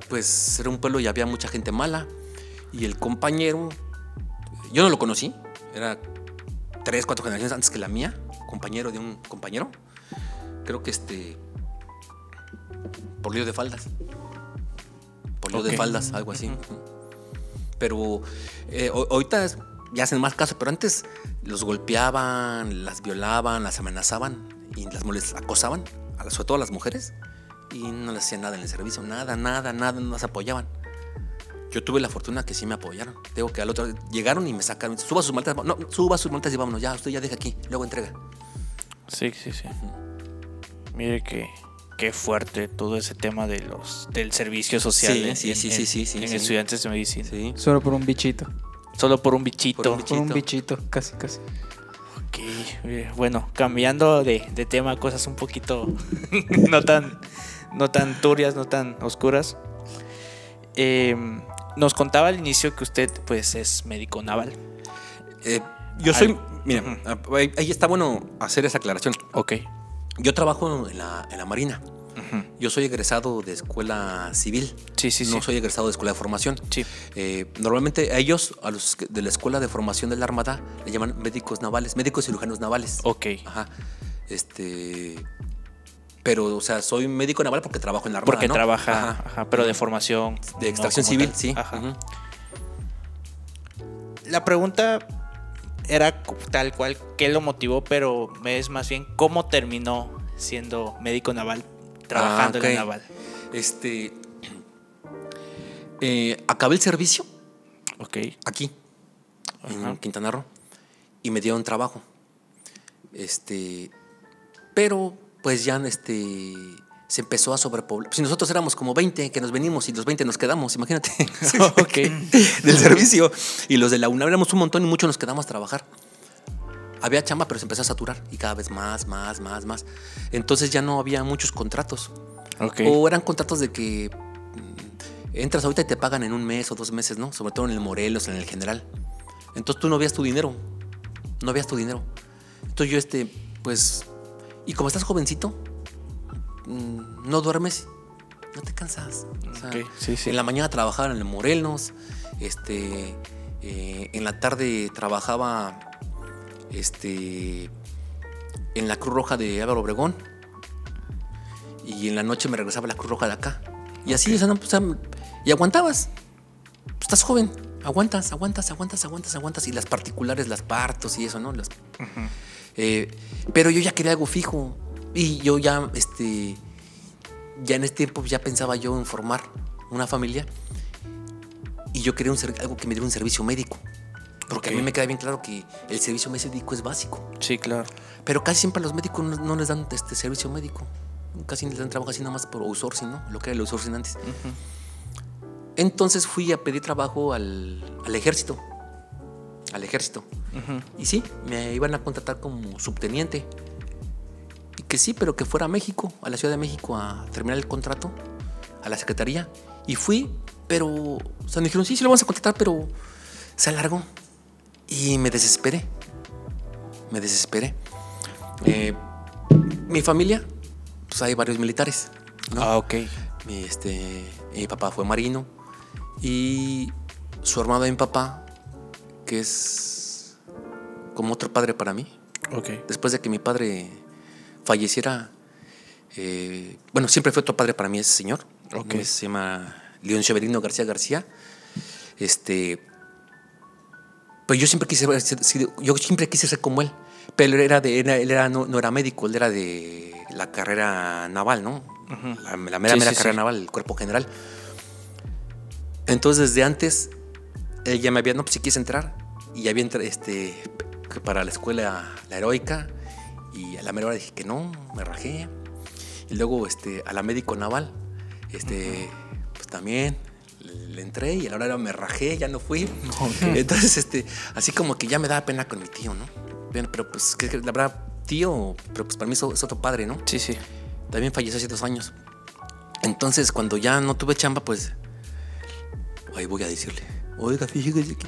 pues era un pueblo y había mucha gente mala. Y el compañero, yo no lo conocí, era tres, cuatro generaciones antes que la mía, compañero de un compañero. Creo que este. Por lío de faldas. Por lío de faldas, algo así. Pero eh, ho- ahorita ya hacen más caso, pero antes los golpeaban, las violaban, las amenazaban y las acosaban, a sobre todo a las mujeres, y no les hacían nada en el servicio, nada, nada, nada, no las apoyaban. Yo tuve la fortuna que sí me apoyaron. Tengo que al otro llegaron y me sacaron. Suba sus maltas, no, suba sus maltas y vámonos, ya, usted ya deja aquí, luego entrega. Sí, sí, sí. Mire qué, qué fuerte todo ese tema de los del servicio social Sí, en- sí, en- sí, en- sí, sí, sí, en sí. estudiantes de medicina. Sí. Solo por un bichito. Solo por un bichito. Por un Por un Bichito. bichito, casi, casi. Ok, eh, bueno, cambiando de, de tema, cosas un poquito *laughs* no tan, no tan turbias, no tan oscuras. Eh, nos contaba al inicio que usted pues es médico naval. Eh, yo soy. Al- Mira, ahí ahí está bueno hacer esa aclaración. Ok. Yo trabajo en la, en la Marina. Yo soy egresado de escuela civil. Sí, sí, no sí. soy egresado de escuela de formación. Sí. Eh, normalmente a ellos, a los de la escuela de formación de la Armada, le llaman médicos navales, médicos cirujanos navales. Ok. Ajá. Este. Pero, o sea, soy médico naval porque trabajo en la Armada. Porque ¿no? trabaja, Ajá. ajá, pero de formación. De no extracción civil, tal. sí. Ajá. La pregunta era tal cual, ¿qué lo motivó? Pero es más bien, ¿cómo terminó siendo médico naval, trabajando Ah, en la naval? Este. eh, acabé el servicio Ok. aquí, en. Quintana Roo, y me dieron trabajo. Este. Pero, pues ya este. Se empezó a sobrepoblar. Si nosotros éramos como 20 que nos venimos y los 20 nos quedamos, imagínate. *laughs* Ok. *laughs* Del servicio. Y los de la UNAM éramos un montón y muchos nos quedamos a trabajar. Había chamba, pero se empezó a saturar y cada vez más, más, más, más. Entonces ya no había muchos contratos. Ok. O eran contratos de que mm, entras ahorita y te pagan en un mes o dos meses, ¿no? Sobre todo en el Morelos, en el General. Entonces tú no veías tu dinero. No veías tu dinero. Entonces yo, este, pues. Y como estás jovencito, mm, no duermes, no te cansas. O sea, Ok, sí, sí. En la mañana trabajaba en el Morelos, este. eh, en la tarde trabajaba este, en la Cruz Roja de Álvaro Obregón y en la noche me regresaba a la Cruz Roja de acá. Y así, o sea, no, sea, y aguantabas. Pues estás joven, aguantas, aguantas, aguantas, aguantas, aguantas. Y las particulares, las partos y eso, ¿no? Las- Eh, pero yo ya quería algo fijo. Y yo ya, este, ya en este tiempo ya pensaba yo en formar una familia. Y yo quería un ser- algo que me diera un servicio médico. Porque a mí me queda bien claro que el servicio médico es básico. Sí, claro. Pero casi siempre a los médicos no, no les dan este servicio médico. Casi les dan trabajo así nada más por outsourcing, ¿no? Lo que era el outsourcing antes. Entonces fui a pedir trabajo al, al ejército. Al ejército. Y sí, me iban a contratar como subteniente. Y que sí, pero que fuera a México, a la Ciudad de México, a terminar el contrato, a la secretaría. Y fui, pero. O sea, me dijeron, sí, sí lo vamos a contratar, pero se alargó. Y me desesperé. Me desesperé. Eh, mi familia, pues hay varios militares. ¿no? Ah, ok. Mi, este, mi papá fue marino y su hermano de mi papá, que es como otro padre para mí. Ok. Después de que mi padre falleciera, eh, bueno, siempre fue otro padre para mí ese señor. Ok. Eh, Se llama León Severino García García. Este, pues yo siempre quise ser- yo siempre quise ser como él. Pero él era de, él era, no, no era médico, él era de la carrera naval, ¿no? La, la mera, Sí, mera sí, carrera sí. naval, el cuerpo general. Entonces, desde antes, él ya me había, no, pues si quieres entrar. Y ya había entrado, este, para la escuela, la heroica. Y a la mera hora dije que no, me rajé. Y luego, este, a la médico naval, este, pues también le entré y a la hora me rajé, ya no fui. *laughs* Entonces, este, así como que ya me daba pena con mi tío, ¿no? Bien, pero pues, que, la verdad, tío, pero pues para mí es otro padre, ¿no? Sí, sí. También falleció hace dos años. Entonces, cuando ya no tuve chamba, pues. Ahí voy a decirle. Oiga, fíjese. *laughs*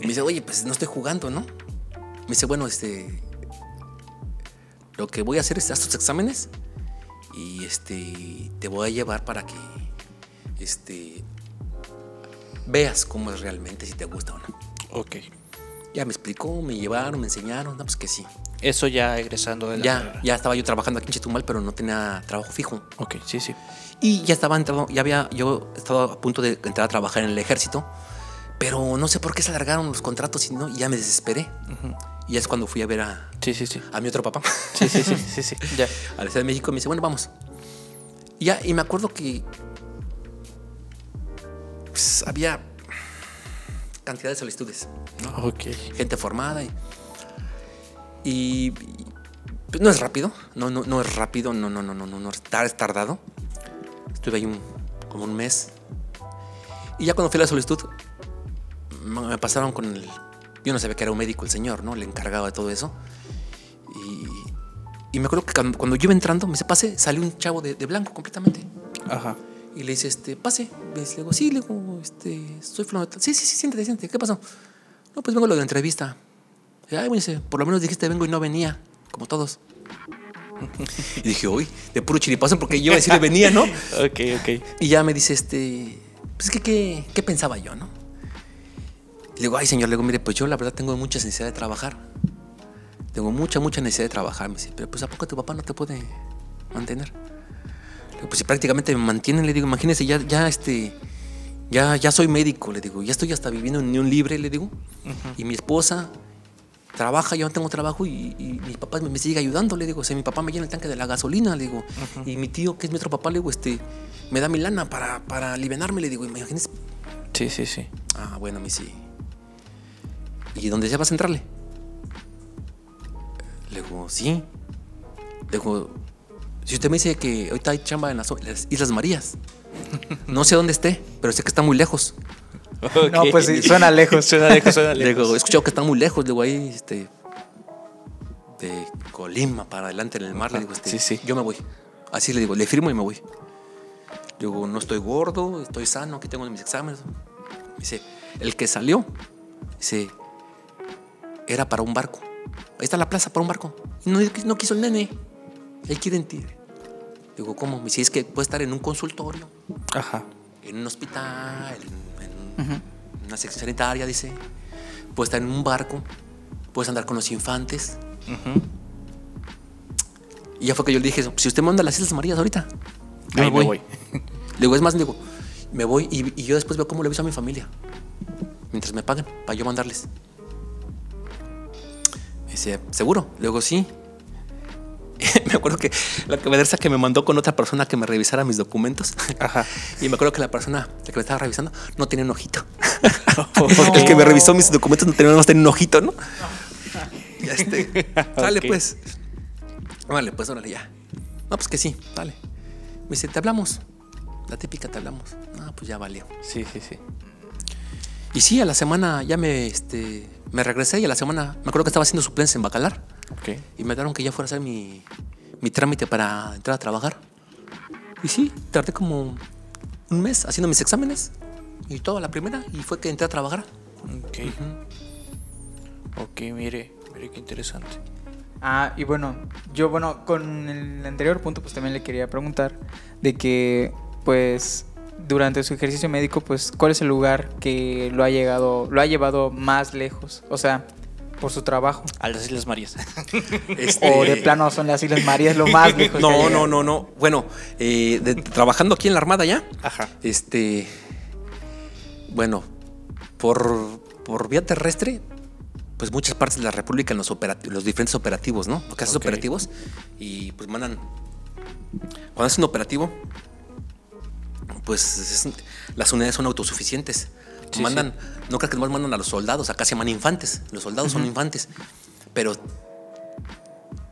Y me dice, oye, pues no estoy jugando, ¿no? Me dice, bueno, este. Lo que voy a hacer es haz tus exámenes. Y este. Te voy a llevar para que. Este. Veas cómo es realmente, si te gusta o no. Ok. Ya me explicó, me llevaron, me enseñaron, no, pues que sí. Eso ya egresando de la Ya, carrera. ya estaba yo trabajando aquí en Chetumal, pero no tenía trabajo fijo. Ok, sí, sí. Y ya estaba entrado, ya había yo estaba a punto de entrar a trabajar en el ejército, pero no sé por qué se alargaron los contratos y no, y ya me desesperé. Y es cuando fui a ver a, Sí, sí, sí. a mi otro papá, Sí, sí, sí, sí, sí. Ya. a la Ciudad de México, me dice, bueno, vamos. Y ya, y me acuerdo que pues, había cantidad de solicitudes, Ok. gente formada y, y- Pues no es rápido, no, no, no es rápido, no, no, no, no, no, no, es tar- es tardado. Estuve ahí un, como un mes. Y ya cuando fui a la solicitud, me pasaron con el... Yo no sabía que era un médico el señor, ¿no? Le encargaba de todo eso. Y, y me acuerdo que cuando yo iba entrando, me dice, pase, salió un chavo de, de blanco completamente. Ajá. Y le dice, este, pase. Le digo, sí, le digo, este, soy fulano de tal". Sí, sí, sí, siéntate, siéntate. ¿Qué pasó? No, pues vengo a lo de la entrevista. Y, Ay, me dice, por lo menos dijiste vengo y no venía, como todos. *laughs* y dije, uy, de puro chiripazo, porque yo iba a decirle venía, ¿no? *laughs* Ok, ok. Y ya me dice, este, pues que, ¿qué, qué pensaba yo, no? Y le digo, ay, señor, le digo, mire, pues yo la verdad tengo mucha necesidad de trabajar. Tengo mucha, mucha necesidad de trabajar. Me dice, pero pues ¿a poco tu papá no te puede mantener? Pues si prácticamente me mantienen, le digo, imagínese, ya, ya, este, ya, ya soy médico, le digo, ya estoy hasta viviendo en unión libre, le digo. Y mi esposa trabaja, yo no tengo trabajo y, y mi papá me, me sigue ayudando, le digo, o sea, mi papá me llena el tanque de la gasolina, le digo, y mi tío, que es mi otro papá, le digo, este, me da mi lana para, para alivianarme, le digo, imagínese. Sí, sí, sí. Ah, bueno, mi sí. ¿Y dónde ya vas a entrarle? Le digo, sí. Le digo, si usted me dice que ahorita hay chamba en las, Islas Marías, no sé dónde esté, pero sé que está muy lejos. No, pues sí, suena lejos. *laughs* suena lejos, suena Le lejos. digo, he escuchado que está muy lejos, le digo, ahí, este, de Colima para adelante en el mar, le digo, este, Sí, sí. yo me voy. Así le digo, le firmo y me voy. Le digo, no estoy gordo, estoy sano, aquí tengo mis exámenes. Me dice, el que salió, dice, era para un barco. Ahí está la plaza para un barco. Y no, no quiso el nene. Él quiere en ti. Digo, ¿cómo? Me dice, es que puede estar en un consultorio, Ajá. en un hospital, en, en una sección sanitaria, dice. Puedes estar en un barco, puedes andar con los infantes. Ujú. Y ya fue que yo le dije, si usted manda a las Islas Marías ahorita, yo Ahí me voy. voy. Le digo, es más, le digo, me voy y, y yo después veo cómo le aviso a mi familia. Mientras me paguen, para yo mandarles. Me dice, ¿seguro? Le digo, sí. Me acuerdo que la cabeza que me mandó con otra persona que me revisara mis documentos. Ajá. *laughs* Y me acuerdo que la persona que me estaba revisando no tenía un ojito. *laughs* *laughs* El que me revisó mis documentos no tenía, nada más tenía un ojito, ¿no? Ya este. Dale, Ok. pues. Órale, pues, órale, ya. No, pues que sí, dale. Me dice, te hablamos. La típica te hablamos. No, pues ya valió. Sí, sí, sí. Y sí, a la semana ya me, este, me regresé y a la semana me acuerdo que estaba haciendo suplencia en Bacalar Ok. y me daron que ya fuera a hacer mi, mi trámite para entrar a trabajar. Y sí, tardé como un mes haciendo mis exámenes y todo a la primera y fue que entré a trabajar. Ok. Ok, mire, mire qué interesante. Ah, y bueno, yo, bueno, con el anterior punto, pues también le quería preguntar de que, pues, durante su ejercicio médico, pues, ¿cuál es el lugar que lo ha llegado, lo ha llevado más lejos? O sea, por su trabajo. A las Islas Marías. *laughs* O de plano son las Islas Marías lo más lejos. que No, no, no, no. Bueno, eh, de- trabajando aquí en la Armada ya, Ajá. este, bueno, por, por vía terrestre, pues muchas partes de la República los, diferentes operativos, ¿no? Porque haces Ok. operativos y pues mandan, cuando haces un operativo, pues es- las unidades son autosuficientes. Sí, mandan, no creo que nomás mandan a los soldados, acá se llaman infantes, los soldados son infantes, pero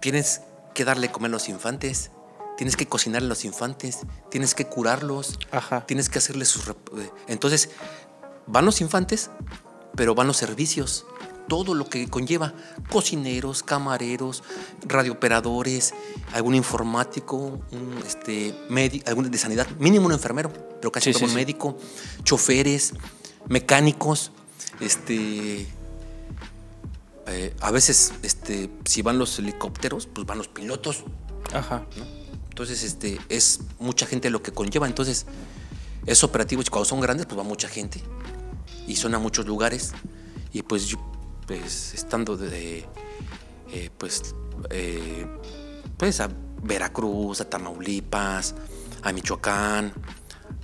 tienes que darle comer a los infantes, tienes que cocinar a los infantes, tienes que curarlos, Ajá. tienes que hacerles sus... eh, Entonces, van los infantes, pero van los servicios, todo lo que conlleva, cocineros, camareros, radiooperadores, algún informático, un este, médico, algún de sanidad, mínimo un enfermero, pero casi Sí, todo sí, un médico, choferes, mecánicos, este... eh, a veces, este, si van los helicópteros, pues van los pilotos, Ajá. entonces, este, es mucha gente lo que conlleva. Entonces, es operativo. Y cuando son grandes, pues va mucha gente. Y son a muchos lugares. Y pues yo, pues, estando de, eh, pues, eh, pues a Veracruz, a Tamaulipas, a Michoacán,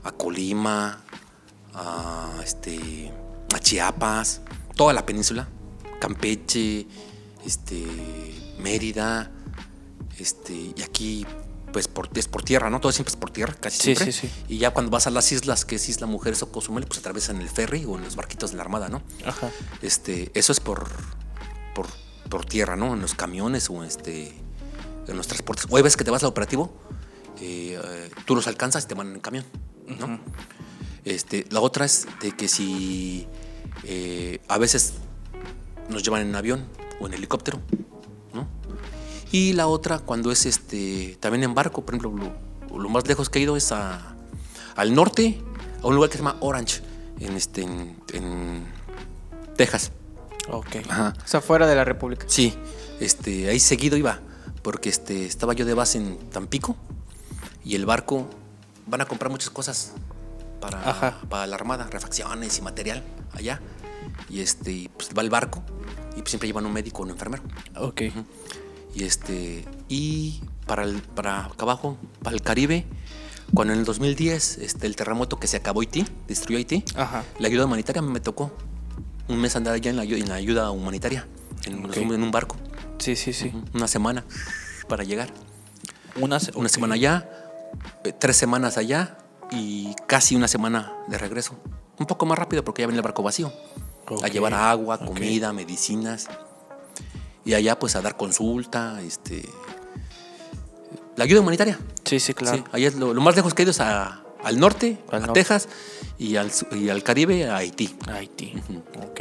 a Colima, a, este, a Chiapas, toda la península, Campeche, este, Mérida, este, y aquí pues por, es por tierra, ¿no? Todo siempre es por tierra, casi Sí, siempre. sí, sí. Y ya cuando vas a las islas, que es Isla Mujeres o Cozumel, pues atraviesan el ferry o en los barquitos de la Armada, ¿no? Ajá. Este, eso es por, por, por tierra, ¿no? En los camiones o este en los transportes. O hay veces que te vas al operativo, eh, eh, tú los alcanzas y te mandan en camión, ¿no? Este, la otra es de que si eh, a veces nos llevan en avión o en helicóptero, ¿no? Y la otra cuando es este también en barco, por ejemplo, lo, lo más lejos que he ido es a, al norte, a un lugar que se llama Orange, en este en, en Texas. Ok. Ajá. O sea, fuera de la República. Sí, este, ahí seguido iba, porque este, estaba yo de base en Tampico y el barco van a comprar muchas cosas para, Ajá. para la armada, refacciones y material allá. Y este, y, pues va el barco y pues, siempre llevan un médico o un enfermero. Ok. Y este, y para, el, para acá abajo, para el Caribe, cuando en el 2010 este, el terremoto que se acabó Haití, destruyó Haití, Ajá. la ayuda humanitaria me tocó un mes andar allá en la, en la ayuda humanitaria, en, Ok. en un barco, Sí, sí, sí. una semana para llegar. Una, se- Una ok. semana allá, eh, tres semanas allá y casi una semana de regreso. Un poco más rápido porque ya venía el barco vacío. A llevar agua, comida, medicinas. Y allá pues a dar consulta, este... La ayuda humanitaria. Sí, sí, claro. Sí, allá es lo, lo más lejos que he ido es a- al norte, Al a norte. Texas, y al, y al Caribe, a Haití. Haití. Ok.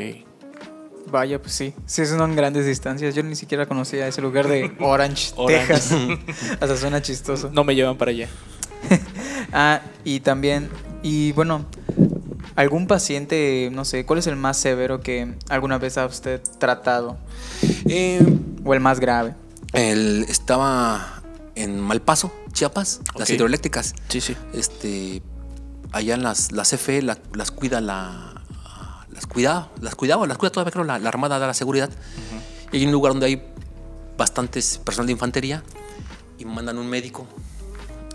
Vaya, pues sí. Sí, son grandes distancias. Yo ni siquiera conocía ese lugar de *laughs* Orange, Orange. Texas. *laughs* Hasta suena chistoso. No me llevan para allá. *laughs* Ah, y también, y bueno, algún paciente, no sé, ¿cuál es el más severo que alguna vez ha usted tratado? Eh, O el más grave. él estaba en Malpaso, Chiapas, las Ok. hidroeléctricas. Sí, sí. este allá en las, las CFE la- las cuida la las cuida las cuidaba las cuida todavía creo la, la armada da la seguridad y hay un lugar donde hay bastantes personal de infantería y mandan un médico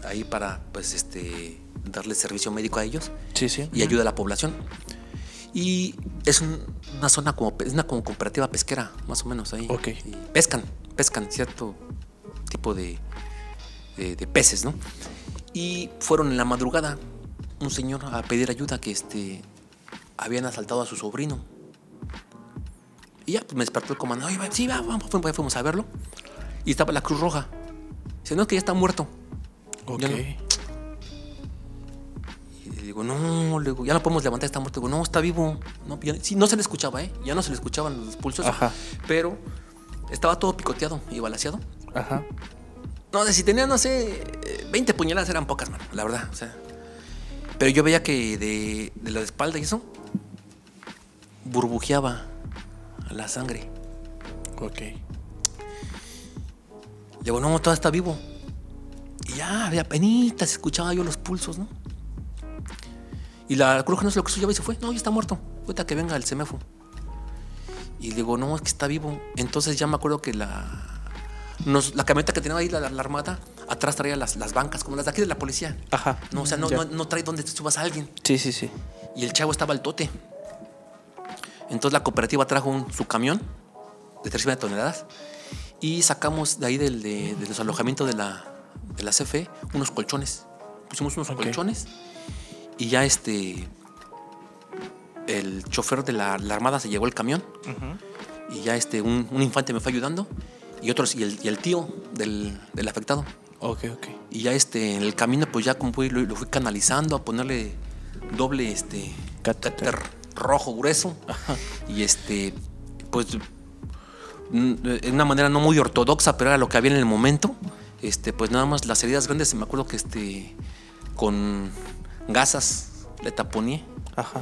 ahí para pues este darle servicio médico a ellos. Sí, sí. y ayuda a la población. Y es un- una zona como es una como cooperativa pesquera más o menos ahí. Ok. Y pescan pescan cierto tipo de, de, de peces no y fueron en la madrugada un señor a pedir ayuda que este habían asaltado a su sobrino. Y ya pues me despertó el comando "Oye, va, sí va, vamos fuimos, fuimos a verlo y estaba la Cruz Roja. Dice no que ya está muerto Ok. No. Y le digo, no, le digo, ya no podemos levantar, está muerto. Digo, no, está vivo. No, ya- sí, no se le escuchaba, ¿eh? Ya no se le escuchaban los pulsos. Ajá. Pero estaba todo picoteado y balaseado. Ajá. No, de si tenía, no sé, eh, 20 puñaladas eran pocas, mano, la verdad. O sea. Pero yo veía que de, de la espalda y eso, burbujeaba la sangre. Ok. Le digo, no, todo está vivo. Y ya, de apenitas escuchaba yo los pulsos, ¿no? Y la Cruz no se lo quiso llevar y se fue. No, ya está muerto. Ahorita que venga el semefo. Y digo, no, es que está vivo. Entonces ya me acuerdo que la. nos- la camioneta que tenía ahí la, la armada, atrás traía las, las bancas, como las de aquí de la policía. Ajá. No, o sea, no, Ya. no, no trae donde te subas a alguien. Sí, sí, sí. Y el chavo estaba al tote. Entonces la cooperativa trajo un- su camión de 3 toneladas y sacamos de ahí del, de, de los alojamientos de la, de la CFE unos colchones. Pusimos unos colchones y ya este. El chofer de la, la armada se llevó el camión y ya este, un, un infante me fue ayudando y otros, y el, y el tío del, del afectado. Ok, ok. Y ya este, en el camino, pues ya como fui, lo, lo fui canalizando a ponerle doble este Catéter. rojo grueso. Y este, pues de una manera no muy ortodoxa, pero era lo que había en el momento. Este, pues nada más las heridas grandes, me acuerdo que este, con gasas le taponé. Ajá.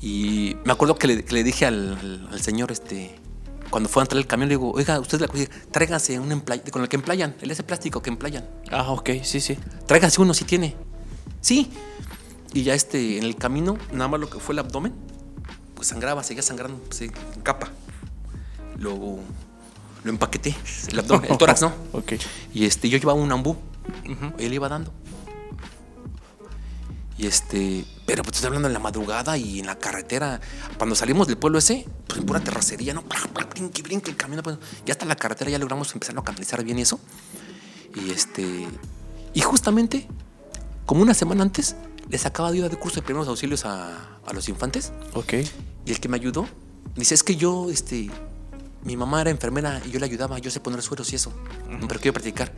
Y me acuerdo que le, que le dije al, al- al señor, este, cuando fue a entrar el camión, le digo, oiga, usted la tráigase un emplay- con el que emplayan, el ese plástico que emplayan. Ah, ok, sí, sí. Tráigase uno si tiene. Sí. Y ya este, en el camino, nada más lo que fue el abdomen, pues sangraba, seguía sangrando, sí, en capa. Lo, lo empaqueté, el abdomen, el tórax, ¿no? *laughs* Ok. Y este, yo llevaba un ambú. Él iba dando. Y este, pero pues estoy hablando en la madrugada y en la carretera. Cuando salimos del pueblo ese, pues en pura terracería, ¿no? Brinque, brinque el camino. Pues, ya hasta la carretera ya logramos empezar a canalizar bien eso. Y este, y justamente, como una semana antes, les acaba de ir dar curso de primeros auxilios a, a los infantes. Ok. Y el que me ayudó, dice, es que yo, este, mi mamá era enfermera y yo le ayudaba, yo sé poner sueros y eso, pero quiero practicar.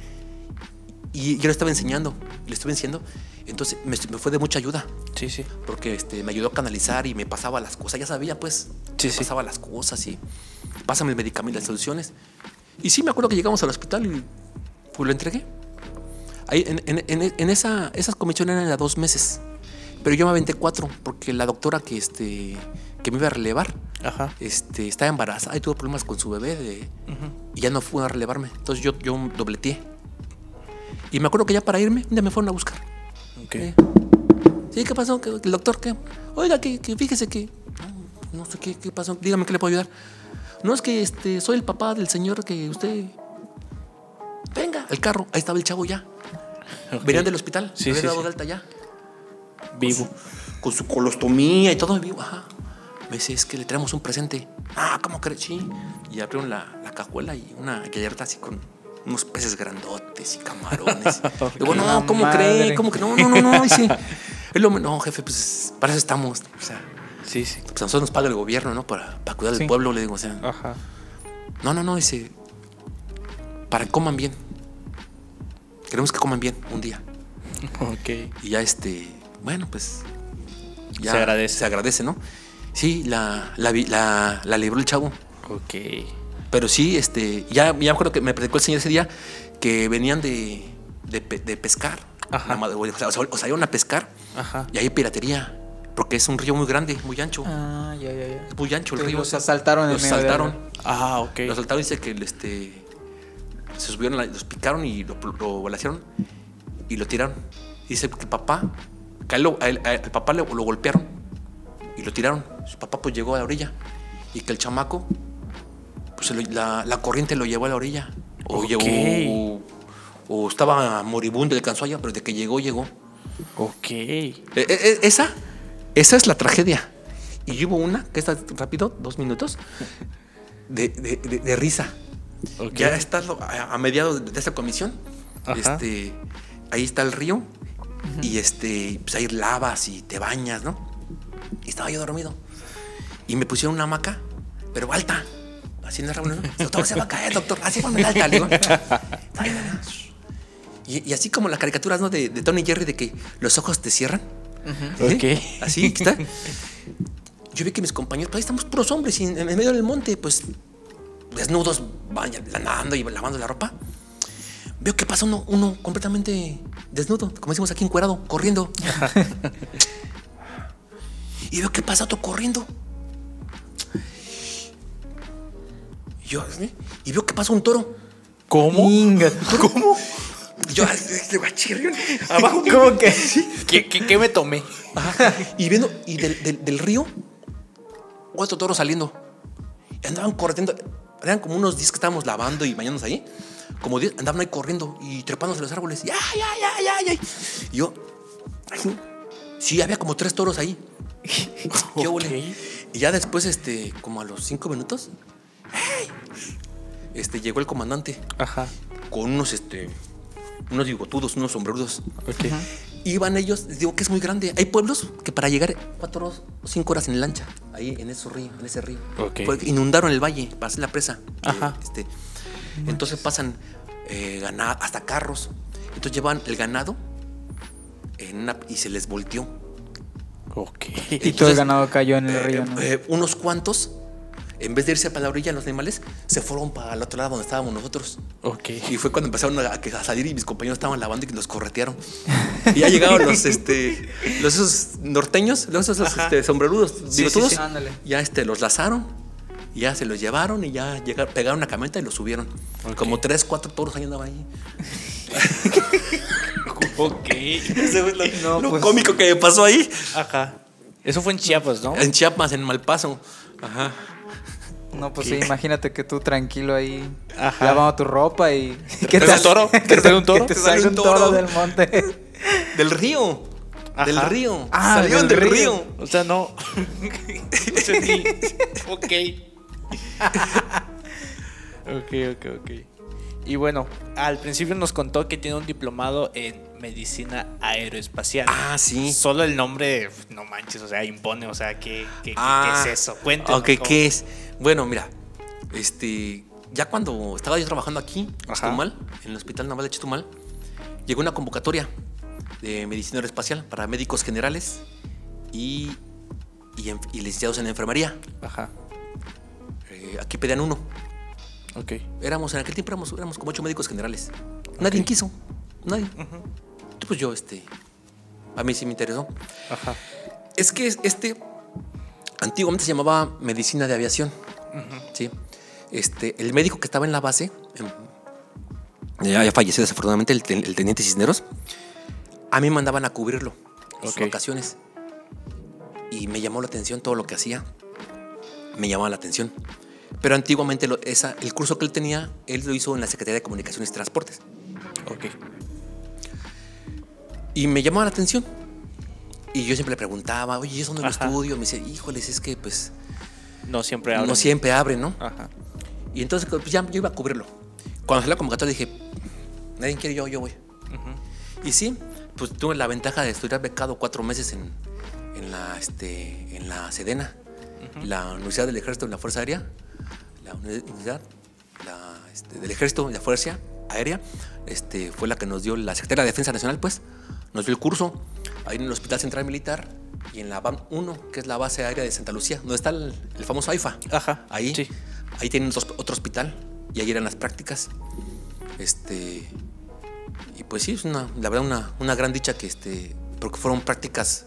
Y yo le estaba enseñando, le estuve enseñando, entonces me, me fue de mucha ayuda, Sí, sí. porque este, me ayudó a canalizar y me pasaba las cosas, ya sabía pues, Sí, me sí. pasaba las cosas y pásame el medicamento, las soluciones. Y sí, me acuerdo que llegamos al hospital y pues lo entregué. Ahí, en, en- en- en esa, esas comisiones eran de dos meses, pero yo me aventé cuatro, porque la doctora que, este, que me iba a relevar, Ajá. este, estaba embarazada y tuvo problemas con su bebé de- y ya no fue a relevarme. Entonces yo, yo dobleteé. Y me acuerdo que ya para irme, un día me fueron a buscar. Ok. Eh, Sí, ¿qué pasó? ¿Qué- ¿El doctor qué? Oiga, que, que fíjese que... No, no sé qué, qué pasó. Dígame qué le puedo ayudar. No, es que este, soy el papá del señor que usted... Venga, el carro. Ahí estaba el chavo ya. Ok. Venían del hospital. Sí, había sí, dado sí. de alta ya. Vivo. Con su colostomía y todo vivo. Ajá. Me dice, es que le traemos un presente. Ah, ¿cómo crees? Sí. Y abrieron la, la cajuela y una gallarda así con unos peces grandotes y camarones. *laughs* Digo, no, ¿cómo cree? ¿Cómo que no? No, no, no. Dice, "Es lo- no, jefe, pues para eso estamos. O sea, Sí, sí. pues a nosotros nos paga el gobierno, ¿no? Para, para cuidar Sí. del pueblo, le digo, o sea. Ajá. No, no, no, dice, para que coman bien. Queremos que coman bien un día. Ok. Y ya este, bueno, pues ya Se agradece. Se agradece, ¿no? Sí, la, la, vi- la, la libró el chavo. Ok. Pero sí, este, ya, ya me acuerdo que me predicó el señor ese día que venían de, de, pe- de pescar. Ajá. O, sea, o salieron a pescar Ajá. y hay piratería. Porque es un río muy grande, muy ancho. Ah, ya, ya, ya. Es muy ancho el Entonces río. los asaltaron en Los asaltaron. río. Ah, ok. Los asaltaron dice que este, se subieron, los picaron y lo, lo balacearon y lo tiraron. Dice que el papá, que a él lo- a él- a él- al papá le- lo golpearon y lo tiraron. Su papá pues llegó a la orilla y que el chamaco, pues lo- la, la corriente lo llevó a la orilla. O, Ok. llegó, o estaba moribundo, le alcanzó allá, pero de que llegó, llegó. Ok. E- e- esa, esa es la tragedia. Y hubo una, que está rápido, dos minutos, de, de- de- de risa. Ya está a, a mediados de esta comisión. Ajá. Este, ahí está el río. Y este, pues hay lavas y te bañas, ¿no? Y estaba yo dormido. Y me pusieron una hamaca, pero alta. Así en la reunión. Doctor, se va a caer, doctor. Así ponme alta. Le digo. Y, y así como las caricaturas, ¿no? De, de Tony Jerry, de que los ojos te cierran. Así está. Yo vi que mis compañeros, pues ahí estamos puros hombres y en, en medio del monte, pues desnudos, nadando y lavando la ropa. Veo que pasa uno, uno completamente desnudo, como decimos aquí, encuerado, corriendo. *laughs* y veo que pasa otro corriendo. Y yo, ¿eh? y veo que pasa un toro. ¿Cómo? *laughs* ¿Cómo? Yo, abajo. *laughs* ¿Cómo que? ¿Qué, qué, qué me tomé? Ajá. Y viendo, y del, del- del río, otro toro saliendo. Y andaban corriendo. Eran como unos 10 que estábamos lavando y bañándonos ahí. Como 10 andaban ahí corriendo y trepándose los árboles. Y ay, ay, ay, ay, ay. Y yo, sí, había como tres toros ahí. *laughs* Qué Ok. huele. Y ya después, este, como a los cinco minutos, este, llegó el comandante Ajá. con unos, este, unos bigotudos, unos sombrerudos. Ok. Iban ellos, digo que es muy grande. Hay pueblos que para llegar cuatro o cinco horas en lancha, ahí en ese río, en ese río. Inundaron el valle para hacer la presa. Ajá. Eh, este, entonces pasan eh, hasta carros. Entonces llevan el ganado en una- y se les volteó. Ok. Y todo el ganado cayó en el Eh, río, ¿no? eh, unos cuantos, en vez de irse para la orilla, los animales, se fueron para el otro lado donde estábamos nosotros. Ok. Y fue cuando empezaron a, a salir y mis compañeros estaban lavando y los corretearon. Y ya llegaron los, *laughs* este, los esos norteños, los esos este, sombrerudos, Sí, digo, sí, todos, sí. Ya este, los lazaron, ya se los llevaron y ya llegaron, pegaron una camioneta y los subieron. Ok. Como tres, cuatro toros ahí andaban ahí. *laughs* Ok. *laughs* Ese fue lo, No, lo pues. cómico que pasó ahí. Ajá. Eso fue en Chiapas, ¿no? En Chiapas, en Malpaso. Ajá. No, pues sí, imagínate que tú tranquilo ahí Ajá. lavando tu ropa y... ¿Te sale un toro? ¿Te sale un toro? Que te Te sale un toro del monte. *laughs* Del río. Ajá. Del río. Ah, Salieron del del río. río. O sea, no. *laughs* Ok. ok, ok, ok. Y bueno, al principio nos contó que tiene un diplomado en medicina aeroespacial. Ah, sí. Solo el nombre, no manches, o sea, impone, o sea, ¿qué, qué, Ah, qué es eso? Cuéntanos. Ok, ¿qué es? Bueno, mira, Este, ya cuando estaba yo trabajando aquí, en. Chetumal, en el Hospital Naval de Chetumal, llegó una convocatoria de medicina aeroespacial para médicos generales y, y, y licenciados en enfermería. Ajá. Eh, aquí pedían uno. Ok. Éramos, en aquel tiempo éramos, éramos como ocho médicos generales. Nadie quiso, nadie. Pues yo, este, a mí sí me interesó. Ajá. Es que es- este antiguamente se llamaba medicina de aviación. Sí. Este, el médico que estaba en la base, en- ya, ya falleció desafortunadamente, el, ten- el teniente Cisneros, a mí me mandaban a cubrirlo en sus Ok. vacaciones. Y me llamó la atención todo lo que hacía. Me llamaba la atención. Pero antiguamente lo- esa, el curso que él tenía, él lo hizo en la Secretaría de Comunicaciones y Transportes. Ok. Y me llamaba la atención. Y yo siempre le preguntaba, oye, ¿y eso no lo estudio? Me dice, híjoles, es que pues No siempre hablan. no siempre abre, ¿no? Ajá. Y entonces pues, ya yo iba a cubrirlo. Cuando salió la convocatoria dije, nadie quiere yo, yo voy. Y sí, pues tuve la ventaja de estudiar becado cuatro meses en, en la, este, en la Sedena, la Universidad del Ejército y la Fuerza Aérea, la uni- Universidad la, este, del Ejército y la Fuerza Aérea, este, fue la que nos dio la Secretaría de Defensa Nacional, pues, nos dio el curso ahí en el Hospital Central Militar y en la BAM 1, que es la base aérea de Santa Lucía, donde está el, el famoso AIFA. Ajá, Ahí, sí. ahí tienen otro, otro hospital y ahí eran las prácticas. Este, y pues sí, es una, la verdad, una, una gran dicha que este, porque fueron prácticas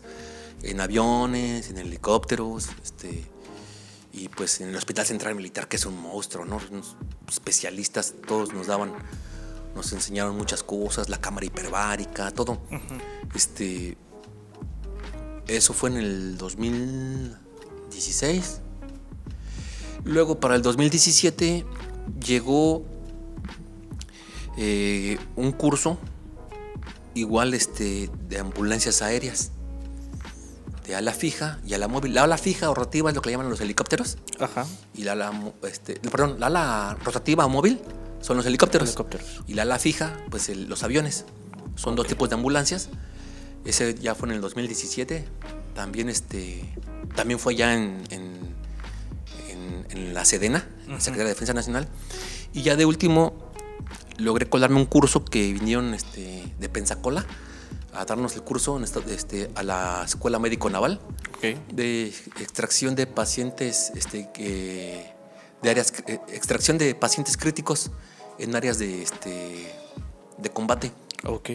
en aviones, en helicópteros, este, y pues en el Hospital Central Militar, que es un monstruo, ¿no? Unos especialistas, todos nos daban, nos enseñaron muchas cosas, la cámara hiperbárica, todo. Este, eso fue en el 2016. Luego para el 2017 llegó eh, un curso igual este, de ambulancias aéreas, de ala fija y ala móvil. La ala fija o rotativa es lo que le llaman los helicópteros Ajá. y la ala, este, perdón, la ala rotativa o móvil son los helicópteros. Helicópteros. Y la ala fija, pues el- los aviones. Son dos tipos de ambulancias. Ese ya fue en el 2017. También este también fue ya en, en, en- en la Sedena, en la Secretaría de Defensa Nacional. Y ya de último logré colarme un curso que vinieron este, de Pensacola a darnos el curso en esta- este, a la Escuela Médico Naval de extracción de pacientes este, que- de áreas eh, extracción de pacientes críticos en áreas de este de combate Ok.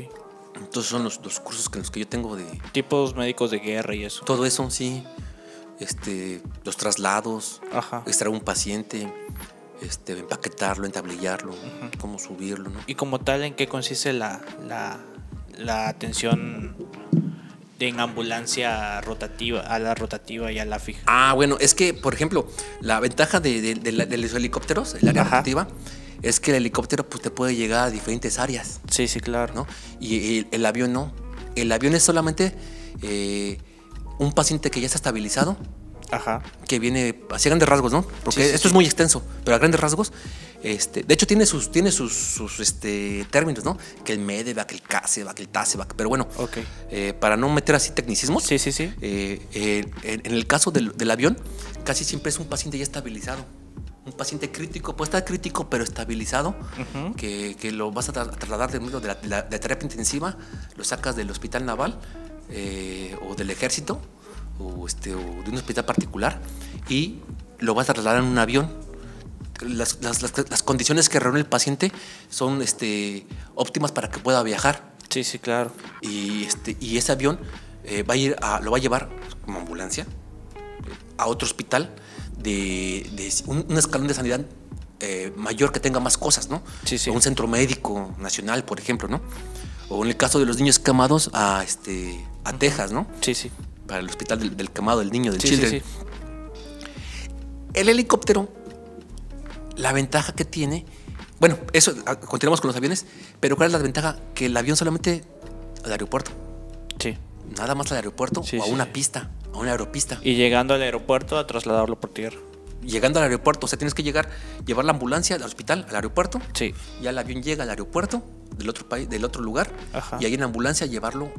entonces son los, los cursos que los que yo tengo de Tipos médicos de guerra y eso. todo eso sí este los traslados Ajá. extraer un paciente este empaquetarlo entablillarlo cómo subirlo ¿no? Y como tal, ¿en qué consiste la, la, la atención en ambulancia rotativa, a la rotativa y a la fija? Ah, bueno, es que, por ejemplo, la ventaja de, de- de la- de los helicópteros, el área Ajá. rotativa, es que el helicóptero pues, te puede llegar a diferentes áreas. Sí, sí, claro. ¿no? Y el, el avión no. El avión es solamente eh, un paciente que ya está estabilizado, Ajá. que viene hacia grandes rasgos, ¿no? Porque Sí, sí, esto sí. es muy extenso, pero a grandes rasgos, este, de hecho tiene sus, tiene sus, sus, este, términos, ¿no? Que el MEDEVAC, el CASEVAC, el TASEVAC, pero bueno, eh, para no meter así tecnicismos, Sí, sí, sí. eh, eh, en, en el caso del, del avión, casi siempre es un paciente ya estabilizado. Un paciente crítico, puede estar crítico, pero estabilizado, que, que lo vas a tra- trasladar de, de, la, de la- de terapia intensiva, lo sacas del hospital naval eh, o del ejército o, este, o de un hospital particular y lo vas a trasladar en un avión. Las, las- las- las condiciones que reúne el paciente son este, óptimas para que pueda viajar Sí, sí, claro. y, este, y ese avión eh, va a ir a- lo va a llevar como ambulancia eh, a otro hospital de, de un, un escalón de sanidad eh, mayor que tenga más cosas, ¿no? Sí, sí. A un centro médico nacional, por ejemplo, ¿no? O en el caso de los niños quemados a, este, a Texas, ¿no? Sí, sí. Para el hospital del, del quemado del niño, del Sí, sí, children. sí. El helicóptero, la ventaja que tiene, bueno, eso, ah, continuamos con los aviones, pero ¿cuál es la ventaja? Que el avión solamente al aeropuerto Sí. nada más al aeropuerto Sí, o a sí, una sí. pista, a una aeropista. Y llegando al aeropuerto a trasladarlo por tierra. Llegando al aeropuerto, o sea, tienes que llegar, llevar la ambulancia al hospital, al aeropuerto. Sí. Ya el avión llega al aeropuerto del otro país, del otro lugar, Ajá. y ahí en la ambulancia llevarlo,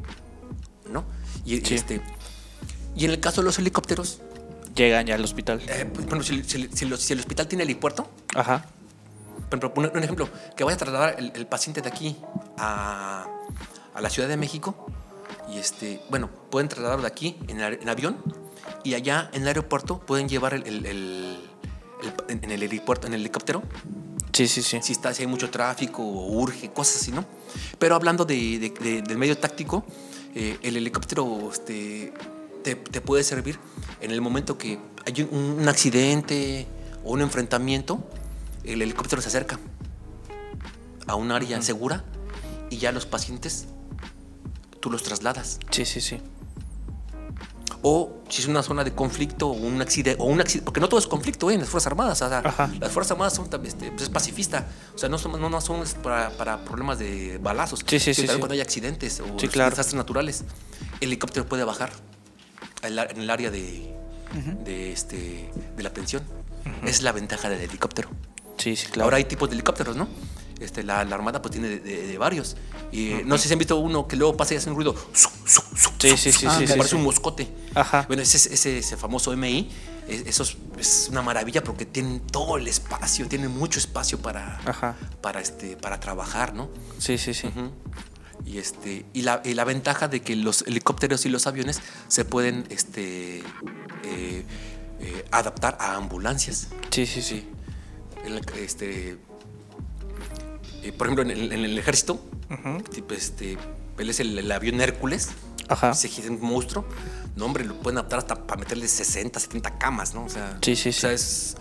¿no? Y Sí. este y en el caso de los helicópteros, llegan ya al hospital. Eh, pues, bueno, si, si- si los- si el hospital tiene helipuerto, Ajá. por ejemplo, un, un ejemplo, que vaya a trasladar el, el paciente de aquí a, a la Ciudad de México y este, bueno, pueden trasladarlo de aquí en, en avión y allá en el aeropuerto pueden llevar el, el- el- el- en, en el helipuerto, en el helicóptero, Sí, sí, sí. si, está, si hay mucho tráfico o urge, cosas así, ¿no? Pero hablando de, de- de- del medio táctico, eh, el helicóptero este, te, te puede servir en el momento que hay un, un accidente o un enfrentamiento, el helicóptero se acerca a un área segura y ya los pacientes tú los trasladas. Sí, sí, sí. O si es una zona de conflicto o un accidente, o un accidente porque no todo es conflicto ¿eh? en las Fuerzas Armadas. o sea, las Fuerzas Armadas son este, pues, es pacifista. O sea, no son, no, no son para, para problemas de balazos. Sí, sí, sí, también sí. cuando hay accidentes o Sí, claro. desastres naturales, el helicóptero puede bajar en el área de, de, este, de la atención. Es la ventaja del helicóptero. Sí, sí, claro. Ahora hay tipos de helicópteros, ¿no? Este, la, la Armada pues tiene de, de- de varios. Y no sé si han visto uno que luego pasa y hace un ruido. Sí, sí, sí, que sí, sí, Parece sí. un moscote. Ajá. Bueno, ese, ese, ese famoso MI, eso es, es una maravilla porque tienen todo el espacio, tienen mucho espacio para, Ajá. para, este, para trabajar, ¿no? Sí, sí, sí. Ujú. Y, este, y, la, y la ventaja de que los helicópteros y los aviones se pueden este, eh, eh, adaptar a ambulancias. Sí, sí, sí. El- este, eh, por ejemplo, en el, en el ejército, este, él es el, el avión Hércules, Ajá. ese es un monstruo. No, hombre, lo pueden adaptar hasta para meterle 60, 70 camas, ¿no? O sea, Sí, sí, o sea, sí. es,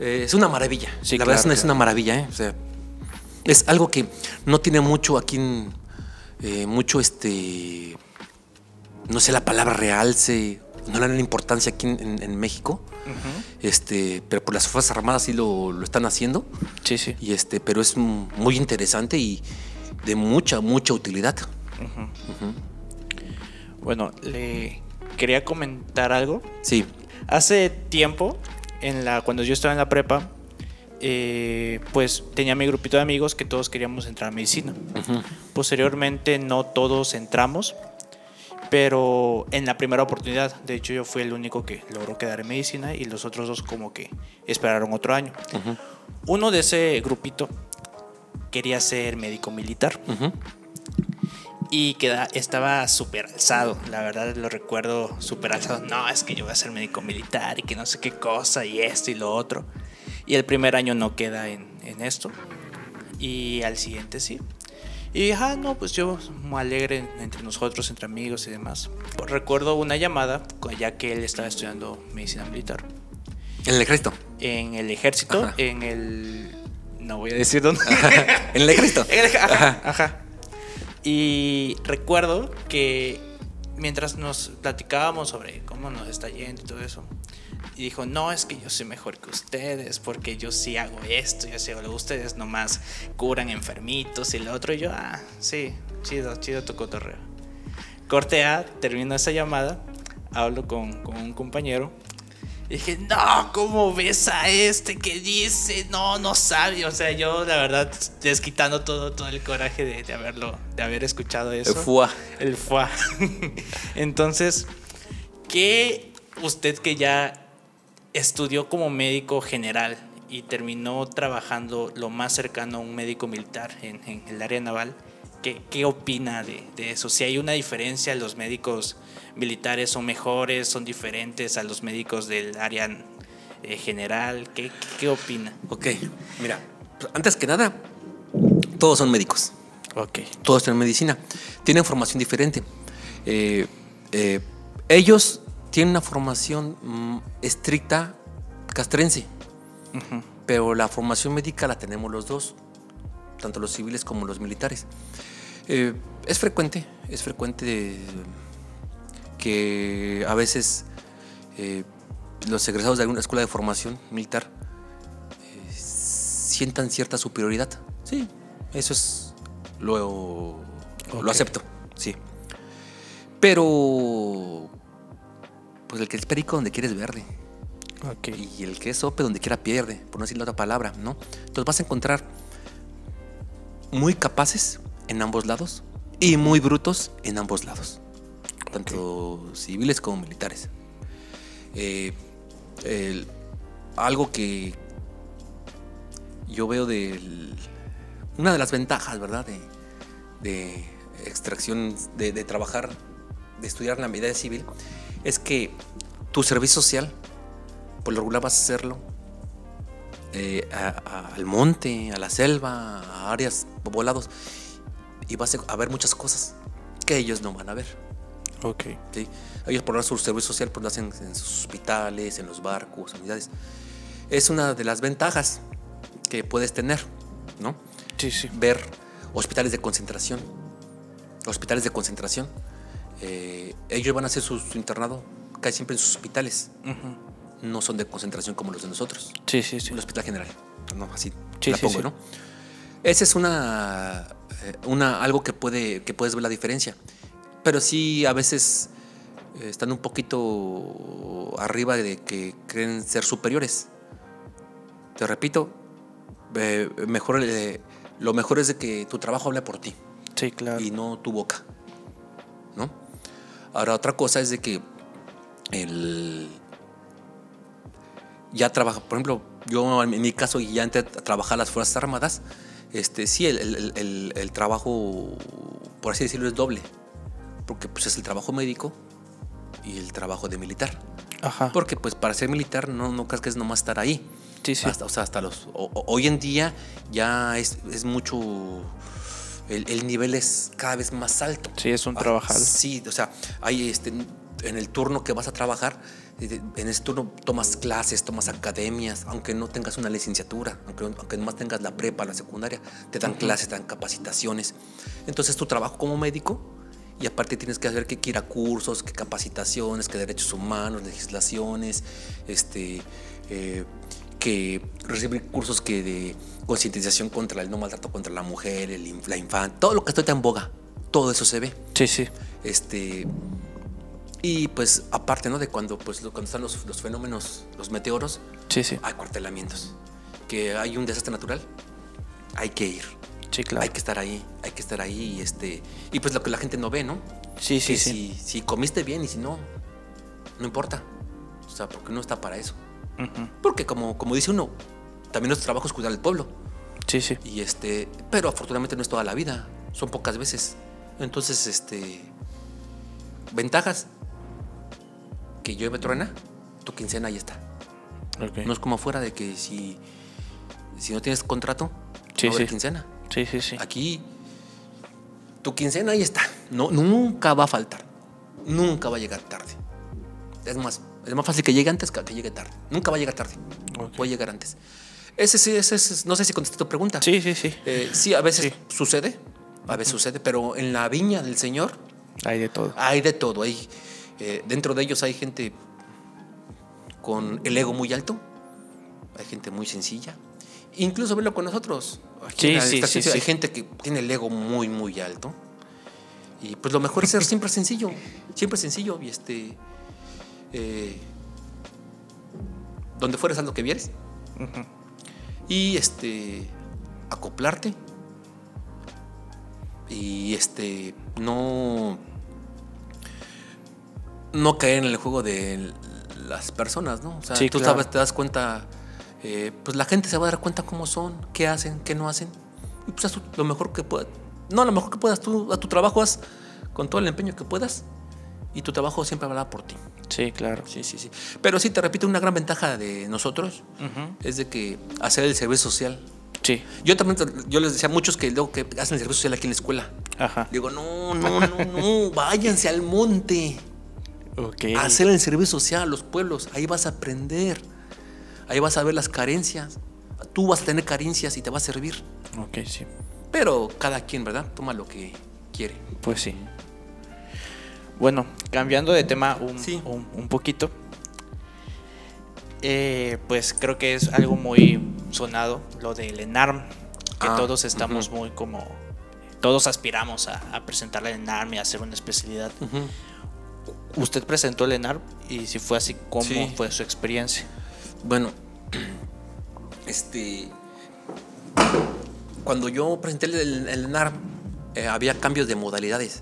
eh, es una maravilla. Sí, la verdad es claro, una, es una maravilla, ¿eh? O sea, es algo que no tiene mucho aquí, en, eh, mucho este, no sé la palabra realce, no le dan la importancia aquí en, en- en México. Este, pero por las Fuerzas Armadas sí lo, lo están haciendo. Sí, sí. Y este, pero es muy interesante y de mucha, mucha utilidad. Bueno, le quería comentar algo. Sí. Hace tiempo, en la, cuando yo estaba en la prepa, eh, pues tenía mi grupito de amigos que todos queríamos entrar a medicina. Posteriormente no todos entramos, pero en la primera oportunidad, de hecho yo fui el único que logró quedar en medicina y los otros dos como que esperaron otro año. Uno de ese grupito quería ser médico militar y queda, estaba súper alzado, la verdad lo recuerdo súper alzado. No, es que yo voy a ser médico militar y que no sé qué cosa y esto y lo otro. Y el primer año no queda en, en esto y al siguiente sí. Y ah, no, pues yo muy alegre entre nosotros, entre amigos y demás. Recuerdo una llamada, ya que él estaba estudiando medicina militar, En el ejército. en el ejército, Ajá. en el... No voy a decir dónde. en el ejército. *laughs* En el- Ajá, ajá. Y recuerdo que mientras nos platicábamos sobre cómo nos está yendo y todo eso, y dijo, no, es que yo soy mejor que ustedes, porque yo sí hago esto, yo sí hago lo ustedes nomás curan enfermitos y lo otro, y yo, ah, sí, chido, chido tu cotorreo. Corte A, termino esa llamada, hablo con, con un compañero, y dije, no, ¿cómo ves a este que dice? No, no sabe. O sea, yo la verdad desquitando todo, todo el coraje de, de haberlo, de haber escuchado eso. El FUA. El FUA. Entonces, ¿qué usted que ya estudió como médico general y terminó trabajando lo más cercano a un médico militar en, en el área naval, ¿qué, qué opina de, de eso? Si hay una diferencia, los médicos militares son mejores, son diferentes a los médicos del área eh, general, ¿qué, qué, opina? Ok, mira, antes que nada, todos son médicos. Ok. Todos tienen medicina. Tienen formación diferente. Eh, eh, ellos tienen una formación mm, estricta castrense, pero la formación médica la tenemos los dos, tanto los civiles como los militares. Eh, es frecuente, es frecuente de- que a veces eh, los egresados de alguna escuela de formación militar eh, sientan cierta superioridad. Sí, eso es lo, lo acepto, sí. Pero pues el que es perico donde quieres verde. Y el que es sope donde quiera pierde, por no decir la otra palabra, ¿no? Entonces vas a encontrar muy capaces en ambos lados y muy brutos en ambos lados, tanto civiles como militares. Eh, el- algo que yo veo de una de las ventajas, ¿verdad? De, de extracción, de, de trabajar, de estudiar la medida civil, es que tu servicio social, por lo regular vas a hacerlo eh, a- a- al monte, a la selva, a áreas poblados, y vas a ver muchas cosas que ellos no van a ver. Ok. ¿sí? Ellos por su servicio social pues lo hacen en sus hospitales, en los barcos, unidades. Es una de las ventajas que puedes tener, ¿no? Sí, sí. Ver hospitales de concentración. Hospitales de concentración. Eh, ellos van a hacer su, su internado casi siempre en sus hospitales. No son de concentración como los de nosotros. Sí, sí, sí. El hospital general. No, así Sí, la sí, pongo, sí. ¿no? Esa es una, eh, una algo que puede que puedes ver la diferencia. Pero sí a veces eh, están un poquito arriba de que creen ser superiores. Te repito, eh, mejor eh, lo mejor es de que tu trabajo hable por ti Sí, claro. y no tu boca. ¿No? Ahora, otra cosa es de que el. Ya trabaja, por ejemplo, yo en mi caso ya entré a trabajar las Fuerzas Armadas. Este, sí, el, el- el- el trabajo, por así decirlo, es doble. Porque pues, es el trabajo médico y el trabajo de militar. Ajá. Porque pues para ser militar no, no creas que es nomás estar ahí. Sí, sí. Hasta, o sea, hasta los. o- hoy en día ya es, es mucho. El, el nivel es cada vez más alto. Sí, es un Ah, trabajal. Sí, o sea, hay este. En el turno que vas a trabajar, eh, en ese turno tomas clases, tomas academias, aunque no tengas una licenciatura, aunque, aunque nomás tengas la prepa, la secundaria, te dan clases, te dan capacitaciones. Entonces tu trabajo como médico y aparte tienes que saber que ir a cursos, que capacitaciones, que derechos humanos, legislaciones, este, eh, que recibir cursos que de concientización contra el no maltrato contra la mujer, el, la infante, todo lo que está en boga, todo eso se ve. Sí, sí. Este, y pues aparte, ¿no? De cuando, pues, cuando están los, los fenómenos, los meteoros, Sí, sí. hay cuartelamientos. Que hay un desastre natural, hay que ir. Sí, claro. Hay que estar ahí, hay que estar ahí. Y, este, y pues lo que la gente no ve, ¿no? Sí, sí, que sí. Si, si comiste bien y si no, no importa. O sea, porque no está para eso. Porque como, como dice uno, también nuestro trabajo es cuidar al pueblo. Sí, sí. Y este, pero afortunadamente no es toda la vida, son pocas veces. Entonces, este, ventajas que llueve truena, tu quincena ahí está. No es como afuera de que si, si no tienes contrato, Sí, no sí. quincena. Sí, sí, sí. Aquí, tu quincena ahí está. No, nunca va a faltar. Nunca va a llegar tarde. Es más, es más fácil que llegue antes que que llegue tarde. Nunca va a llegar tarde. Ok. Puede llegar antes. Ese sí, ese, es- no sé si contesté tu pregunta. Sí, sí, sí. Eh, sí, a veces Sí. sucede, a veces sucede, pero en la viña del Señor Hay de todo. hay de todo. Hay, eh, dentro de ellos hay gente con el ego muy alto, hay gente muy sencilla. Incluso verlo con nosotros. Aquí Sí, sí, sí, hay gente que tiene el ego muy, muy alto. Y pues lo mejor es ser *laughs* siempre sencillo, siempre sencillo. Y este. Eh, donde fueres, haz lo que vieres. Y este. acoplarte. Y este. no. no caer en el juego de las personas, ¿no? O sea, Sí, tú claro. sabes, te das cuenta. eh, pues la gente se va a dar cuenta cómo son, qué hacen, qué no hacen. Y pues haz lo mejor que puedas. No, lo mejor que puedas tú, a tu trabajo, haz con todo el empeño que puedas. Y tu trabajo siempre hablará por ti. Sí, claro. Sí, sí, sí. Pero sí, te repito, una gran ventaja de nosotros es de que hacer el servicio social. Sí. Yo también, yo les decía a muchos que luego que hacen el servicio social aquí en la escuela. Ajá. Digo, no, no, no, no, váyanse al monte. Ok. a hacer el servicio social a los pueblos. Ahí vas a aprender. Ahí vas a ver las carencias. Tú vas a tener carencias y te va a servir. Ok, sí. Pero cada quien, ¿verdad? Toma lo que quiere. Pues sí. Bueno, cambiando de tema un, Sí. un- un poquito. eh, pues creo que es algo muy sonado, lo del ENARM, que Ah, todos estamos muy como... Todos aspiramos a, a presentarle el ENARM y a hacer una especialidad. ¿Usted presentó el ENARM? Y si fue así, ¿cómo Sí. fue su experiencia? Bueno, *clears throat* este. Cuando yo presenté el, el NARM, eh, había cambios de modalidades.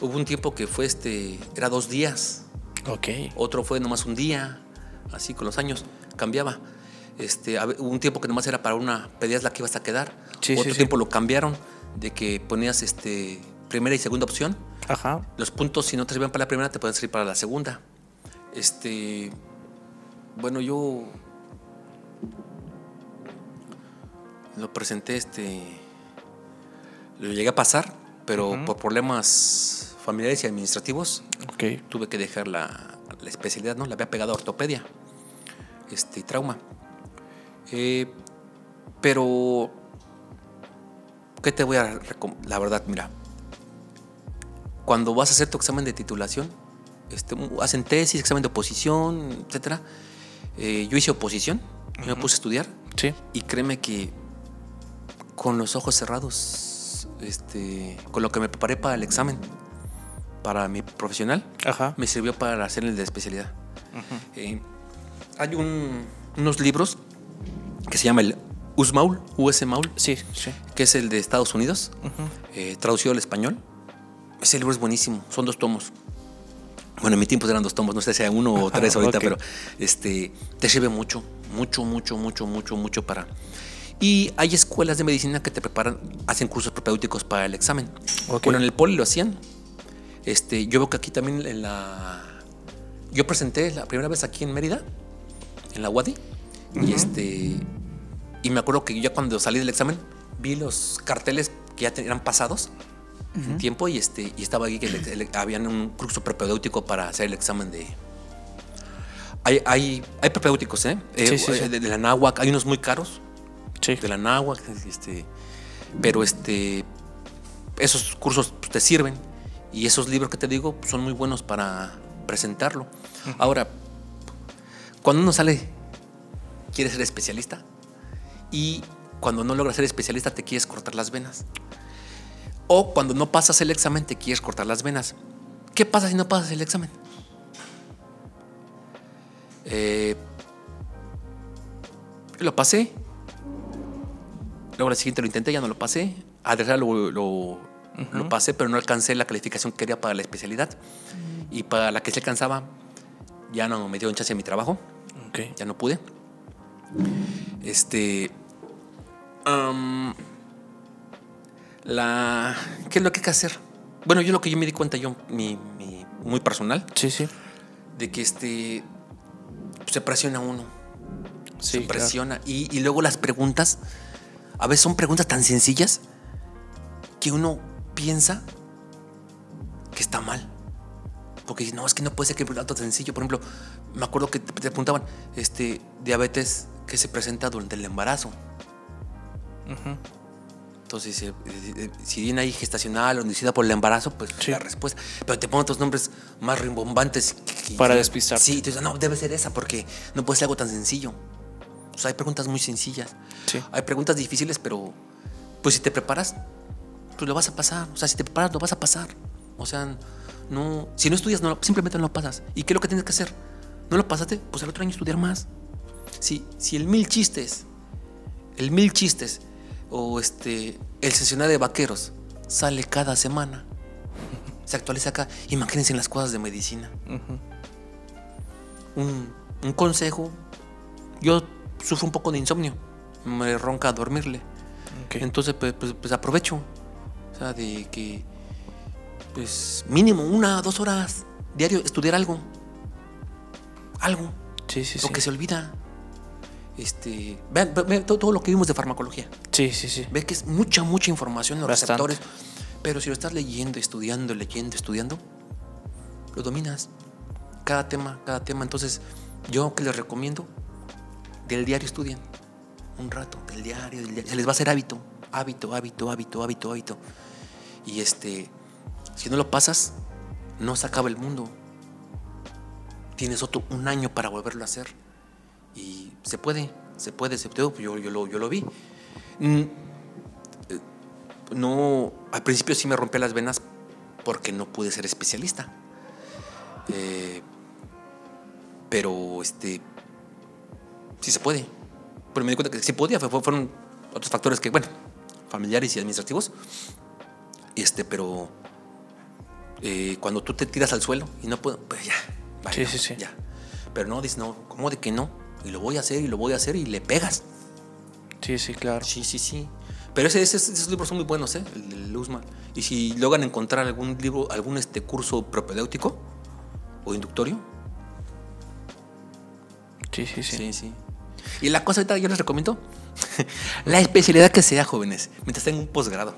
Hubo un tiempo que fue este. Era dos días. Ok. Otro fue nomás un día. así con los años, cambiaba. Este, hubo un tiempo que nomás era para una, pedías la que ibas a quedar. Sí, sí, Otro sí. tiempo lo cambiaron de que ponías este, primera y segunda opción. Ajá. Los puntos, si no te servían para la primera, te pueden servir para la segunda. Este. Bueno, yo. Lo presenté, este. Lo llegué a pasar, pero por problemas familiares y administrativos Ok. tuve que dejar la, la especialidad, ¿no? La había pegado a ortopedia, este, y trauma. Eh, pero. ¿Qué te voy a La verdad, mira cuando vas a hacer tu examen de titulación, este, hacen tesis, examen de oposición, etcétera. Eh, yo hice oposición, me puse a estudiar Sí. y créeme que con los ojos cerrados, este, con lo que me preparé para el examen, para mi profesional, Ajá. me sirvió para hacer el de especialidad. Eh, hay un- unos libros que se llama el USMAUL, USMAUL, Sí, sí. que es el de Estados Unidos, eh, traducido al español. Ese libro es buenísimo, son dos tomos. Bueno, en mi tiempo eran dos tomos, no sé si hay uno o tres ahorita, ok. pero este, te sirve mucho, mucho, mucho, mucho, mucho, mucho para... Y hay escuelas de medicina que te preparan, hacen cursos propedéuticos para el examen. Ok. Bueno, en el poli lo hacían. Este, yo veo que aquí también en la... Yo presenté la primera vez aquí en Mérida, en la UADI, y este... Y me acuerdo que ya cuando salí del examen, vi los carteles que ya eran pasados un tiempo y este y estaba ahí que le- le- habían un curso propedéutico para hacer el examen de hay, hay, hay propedéuticos, ¿eh? Eh, Sí, sí, sí. De, de la náhuac, hay unos muy caros, Sí. de la náhuac, este, pero este, esos cursos pues, te sirven y esos libros que te digo pues, son muy buenos para presentarlo. Ahora, cuando uno sale, quiere ser especialista y cuando no logras ser especialista te quieres cortar las venas. O cuando no pasas el examen te quieres cortar las venas. ¿Qué pasa si no pasas el examen? Eh, lo pasé. Luego la siguiente lo intenté, ya no lo pasé. Adriana lo, lo, lo pasé, pero no alcancé la calificación que quería para la especialidad. Y para la que se alcanzaba, ya no me dio chance en mi trabajo. Ya no pude. Este. la. ¿Qué es lo que hay que hacer? Bueno, yo lo que yo me di cuenta, yo, mi, mi- muy personal, Sí, sí. de que este. Se presiona uno. Sí, se claro. presiona. Y, y luego las preguntas, a veces son preguntas tan sencillas que uno piensa que está mal. Porque dice, no, es que no puede ser que el dato sencillo. Por ejemplo, me acuerdo que te, preguntaban, este, diabetes que se presenta durante el embarazo. Entonces, eh, eh, si viene ahí gestacional o inducida por el embarazo, pues Sí. la respuesta. Pero te ponen otros nombres más rimbombantes. que- Para despistarte. Sí, entonces, no, debe ser esa porque no puede ser algo tan sencillo. Sea, hay preguntas muy sencillas. Sí. Hay preguntas difíciles, pero pues si te preparas, pues lo vas a pasar. O sea, si te preparas, lo vas a pasar. O sea, no, si no estudias, no, simplemente no lo pasas. ¿Y qué es lo que tienes que hacer? ¿No lo pasaste? Pues al otro año estudiar más. Si, si el mil chistes, el mil chistes, o este, el sesionario de vaqueros sale cada semana, se actualiza acá, imagínense en las cosas de medicina. un, un consejo, yo sufro un poco de insomnio, me ronca dormirle. Entonces, pues, pues- pues aprovecho. O sea, de que, pues, mínimo una, dos horas diario estudiar algo. Algo. Sí, sí, sí. Lo que se olvida. Este, vean, ve- ve todo, todo lo que vimos de farmacología. Sí, sí, sí. Ve que es mucha, mucha información en los Bastante. receptores. Pero si lo estás leyendo, estudiando, leyendo, estudiando, lo dominas. Cada tema, cada tema. Entonces, yo que les recomiendo, del diario estudien. Un rato, del diario, del diario. Se les va a hacer hábito. Hábito, hábito, hábito, hábito, hábito. Y este, si no lo pasas, no se acaba el mundo. Tienes otro un año para volverlo a hacer. Y se puede, se puede, se puede. Yo, yo, lo, yo lo vi. Mm, eh, No, al principio sí me rompí las venas porque no pude ser especialista. Eh, pero este, sí se puede. Pero me di cuenta que sí podía, fue- fueron otros factores que, bueno, familiares y administrativos. Este, pero eh, cuando tú te tiras al suelo y no puedo, pues ya. vale, Sí, sí, sí. Ya. Pero no, dices, no, ¿cómo de que no? Y lo voy a hacer y lo voy a hacer y le pegas. Sí, sí, claro. Sí, sí, sí. Pero ese, ese- esos libros son muy buenos, ¿eh? El de Luzman. Y si logran encontrar algún libro, algún este curso propedéutico o inductorio, Sí, sí, sí. Sí, sí. Y la cosa ahorita yo les recomiendo *laughs* la especialidad que sea, jóvenes, mientras tengan un posgrado.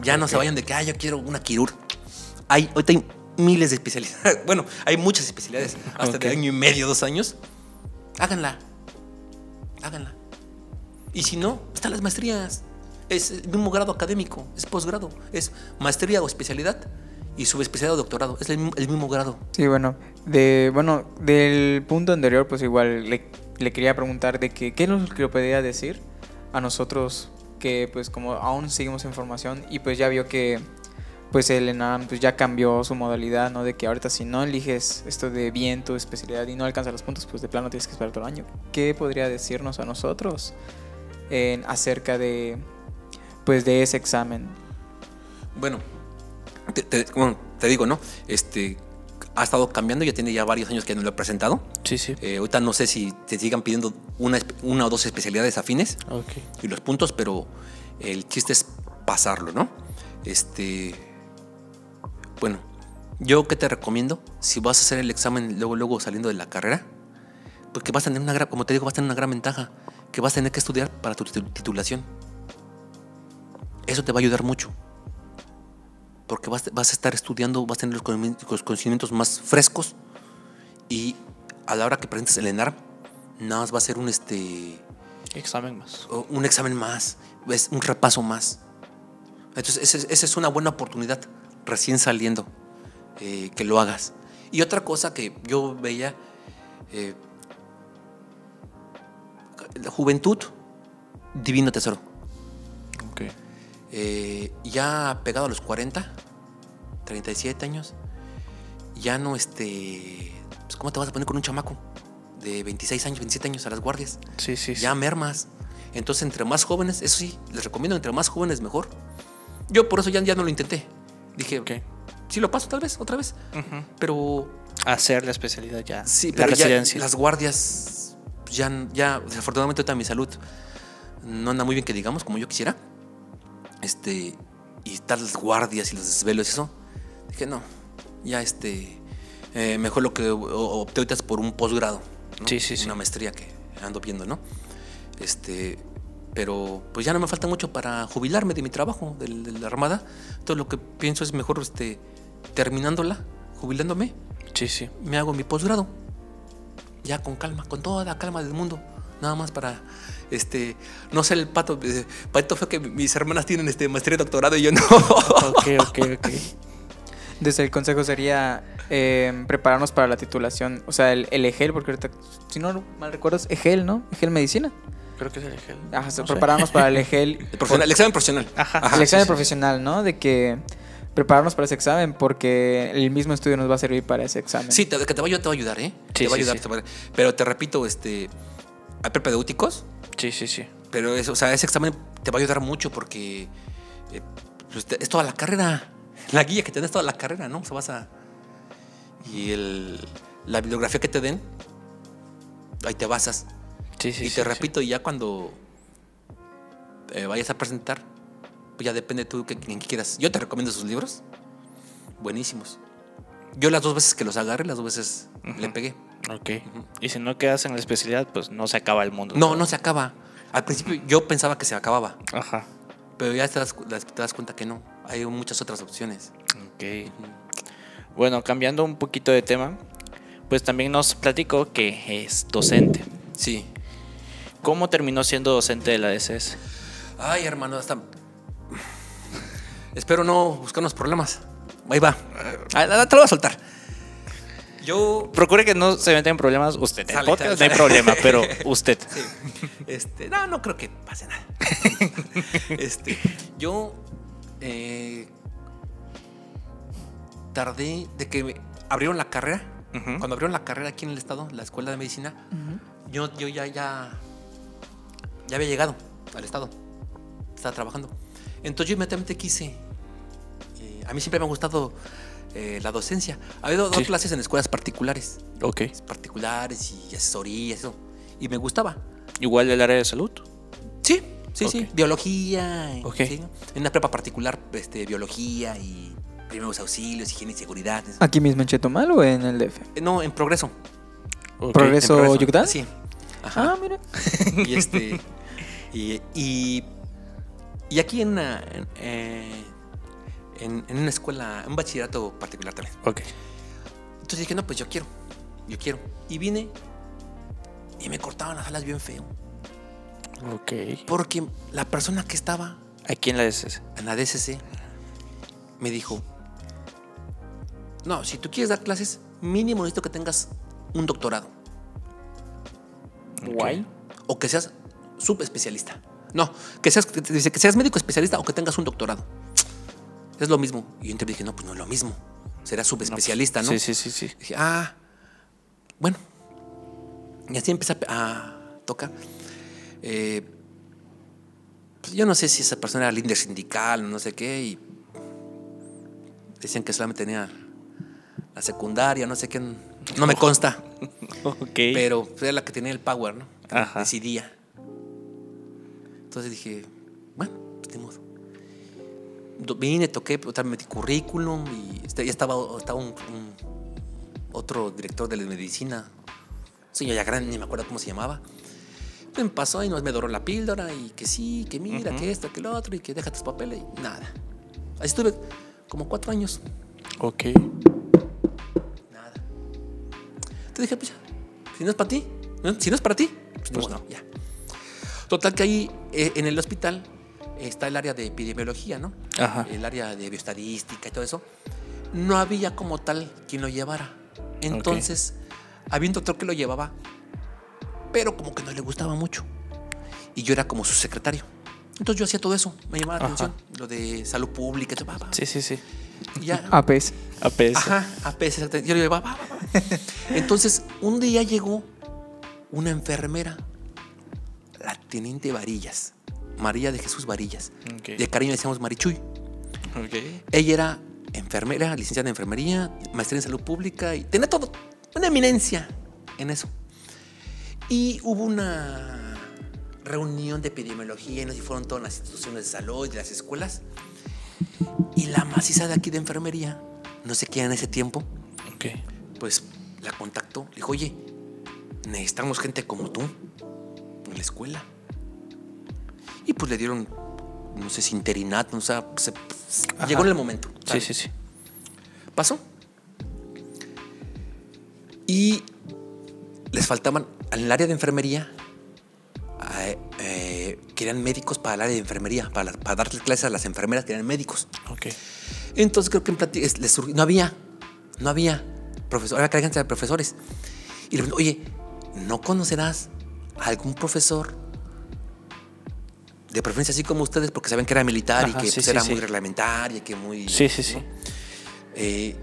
Ya no se vayan de que, ah, yo quiero una quirur. Hay, ahorita hay miles de especialidades. *laughs* Bueno, hay muchas especialidades. Hasta Ok. de año y medio, dos años. Háganla. Háganla. Y si no, están las maestrías. Es el mismo grado académico, es posgrado. Es maestría o especialidad y subespecialidad o doctorado. Es el, mismo- el mismo grado. Sí, bueno, de, bueno, del punto anterior, pues igual le, le quería preguntar de que, qué nos que podría decir a nosotros que pues como aún seguimos en formación y pues ya vio que pues el ENAM pues ya cambió su modalidad, ¿no? De que ahorita si no eliges esto de bien tu especialidad y no alcanzas los puntos, pues de plano tienes que esperar todo el año. ¿Qué podría decirnos a nosotros en, acerca de pues de ese examen? Bueno, te, te- bueno, te digo, ¿no? Este ha estado cambiando, ya tiene ya varios años que no lo he presentado. Sí, sí. Eh, ahorita no sé si te sigan pidiendo una, una o dos especialidades afines y los puntos, pero el chiste es pasarlo, ¿no? Este. Bueno, yo que te recomiendo, si vas a hacer el examen luego, luego saliendo de la carrera, porque vas a tener una gran, como te digo, vas a tener una gran ventaja, que vas a tener que estudiar para tu titu- titulación. Eso te va a ayudar mucho. Porque vas, vas a estar estudiando, vas a tener los conocimientos- más frescos y a la hora que presentes el ENARM, nada más va a ser un este Examen más. un examen más, es un repaso más. Entonces, esa es una buena oportunidad recién saliendo eh, que lo hagas. Y otra cosa que yo veía, eh, la juventud, divino tesoro. Ok. Eh, ya pegado a los 40, 37 años, ya no, este, pues, ¿cómo te vas a poner con un chamaco de 26 años, 27 años a las guardias? Sí, sí, sí. ya mermas. Entonces, entre más jóvenes, eso sí, les recomiendo, entre más jóvenes mejor. Yo por eso ya, ya no lo intenté. Dije, Ok. sí lo paso tal vez, otra vez. Pero Hacer la especialidad ya. sí, la pero ya residencia. las guardias, ya, ya, desafortunadamente ahorita mi salud no anda muy bien que digamos, como yo quisiera. Este, y tal las guardias y los desvelos y eso. Dije, no, ya este, eh, mejor lo que opté ahorita es por un posgrado. ¿no? Sí, sí, sí. Una maestría que ando viendo, ¿no? Este, pero pues ya no me falta mucho para jubilarme de mi trabajo, de, la Armada. Entonces lo que pienso es mejor, este, terminándola, jubilándome, Sí, sí. me hago mi posgrado. Ya con calma, con toda la calma del mundo. Nada más para, este, no ser el pato. eh, pato fue que mis hermanas tienen este maestría y doctorado y yo no. Ok, ok, ok. Desde el consejo sería eh, prepararnos para la titulación, o sea, el, el EGEL, porque ahorita, si no mal recuerdo, es EGEL, ¿no? EGEL Medicina. Creo que es el EGEL. Ajá, No sé. prepararnos para el EGEL. *laughs* El, profesional- el examen profesional. Ajá. Ajá, el examen sí, sí. profesional, ¿no? De que prepararnos para ese examen porque el mismo estudio nos va a servir para ese examen. Sí, te, que te va, a ayudar, te va a ayudar, ¿eh? Sí, te va a ayudar. sí. te va a- Pero te repito, este, hay prepedéuticos, Sí, sí, sí. pero eso, o sea, ese examen te va a ayudar mucho porque eh, pues, es toda la carrera. *laughs* La guía que te den es toda la carrera, ¿no? O sea, vas a. Y el, la bibliografía que te den, ahí te basas. Sí, sí, y te sí. repito, ya cuando eh, vayas a presentar, pues ya depende tú que, en qué quieras. Yo te recomiendo sus libros. Buenísimos. Yo las dos veces que los agarré, las dos veces le Ujú. pegué. Ok. Y si no quedas en la especialidad, pues no se acaba el mundo. No, no se acaba. Al principio yo pensaba que se acababa, Ajá. pero ya te das, cu- te das cuenta que no. Hay muchas otras opciones. Ok. Bueno, cambiando un poquito de tema, pues también nos platicó que es docente. Sí. ¿Cómo terminó siendo docente de la DCS? Ay, hermano, hasta. *sighs* Espero no buscarnos problemas. Ahí va. Ah, Te lo voy a soltar. Yo. Procure que no se meta en problemas usted. En Sale, podcast sale, no hay problema, pero *laughs* usted. Este, no, no creo que pase nada. *laughs* este, yo eh, tardé de que me abrieron la carrera. Cuando abrieron la carrera aquí en el estado, la escuela de medicina, yo, yo ya, ya, ya había llegado al estado. Estaba trabajando. Entonces yo inmediatamente quise. eh, a mí siempre me ha gustado eh, la docencia. Había dado Sí. clases en escuelas particulares, Ok. particulares y asesorías, eso. Y me gustaba. Igual del área de salud. Sí, sí, sí. Biología. Ok. sí. En una prepa particular, este, biología y primeros auxilios, higiene y seguridad. eso. ¿Aquí mismo en Chetumal o en el DF? Eh, No, en progreso. Progreso. En progreso. Yucatán? Sí. Ajá. Ah, mira. *laughs* y este. Y, y, y aquí en, eh, en- en una escuela, un bachillerato particular también. Ok. Entonces dije, no, pues yo quiero. Yo quiero. Y vine y me cortaban las alas bien feo. Ok. Porque la persona que estaba Aquí en la SS. en la DSC me dijo, no, si tú quieres dar clases, mínimo necesito que tengas un doctorado. Guay. O que seas subespecialista. No, que seas, que seas médico especialista o que tengas un doctorado. Es lo mismo. Y yo entonces dije, no, pues no es lo mismo. Será subespecialista, ¿no? Sí, sí, sí, sí. Dije, ah, bueno. Y así empecé a, tocar. Eh, pues yo no sé si esa persona era líder sindical no sé qué. Y decían que solamente tenía la secundaria, no sé qué. No me *laughs* consta. Ok. Pero era la que tenía el power, ¿no? Que Ajá. Decidía. Entonces dije, bueno, pues ni modo. Vine, toqué, pero también metí currículum y este- ya estaba, estaba un, un- otro director de la medicina, un señor ya grande, ni me acuerdo cómo se llamaba. Me pasó y nos me doró la píldora y que sí, que mira, Ujú. que esto, que lo otro y que deja tus papeles y nada. Así estuve como cuatro años. Ok. Nada. Entonces dije, pues ya, si no es para ti, si no es para ti, pues, Pues no, no. ya. Total que ahí eh, en el hospital está el área de epidemiología, ¿no? Ajá. El área de bioestadística y todo eso. No había como tal quien lo llevara. Entonces, había un doctor que lo llevaba, pero como que no le gustaba mucho. Y yo era como su secretario. Entonces yo hacía todo eso, me llamaba la Ajá. atención, lo de salud pública, y todo, va, va. Sí, sí, sí. Y ya, *laughs* APS. APS. Ajá, APS, exactamente. Yo le digo, va, va, va, va. *laughs* Entonces, un día llegó una enfermera, la teniente Varillas, María de Jesús Varillas. De cariño decíamos Marichuy. Ok. Ella era enfermera, licenciada en enfermería, maestría en salud pública y tenía todo, una eminencia en eso. Y hubo una reunión de epidemiología y nos fueron todas las instituciones de salud y de las escuelas. Y la maciza de aquí de enfermería, no sé quién en ese tiempo, pues la contactó. Le dijo, oye, necesitamos gente como tú en la escuela. Y pues le dieron, no sé si interinato, o sea, se- llegó en el momento. Sí, sí, sí. Pasó. Y les faltaban, en el área de enfermería, eh, eh, querían médicos para el área de enfermería, para, para darle clases a las enfermeras que eran médicos. Ok. Entonces creo que en plati- es- les surgió- no había, no había profesor, había cargancia de profesores. Y le pregunto, oye, ¿no conocerás a algún profesor? De preferencia así como ustedes, porque saben que era militar y que sí, pues, sí, era sí. muy reglamentaria y que muy... Sí, sí, sí. ¿no? Eh,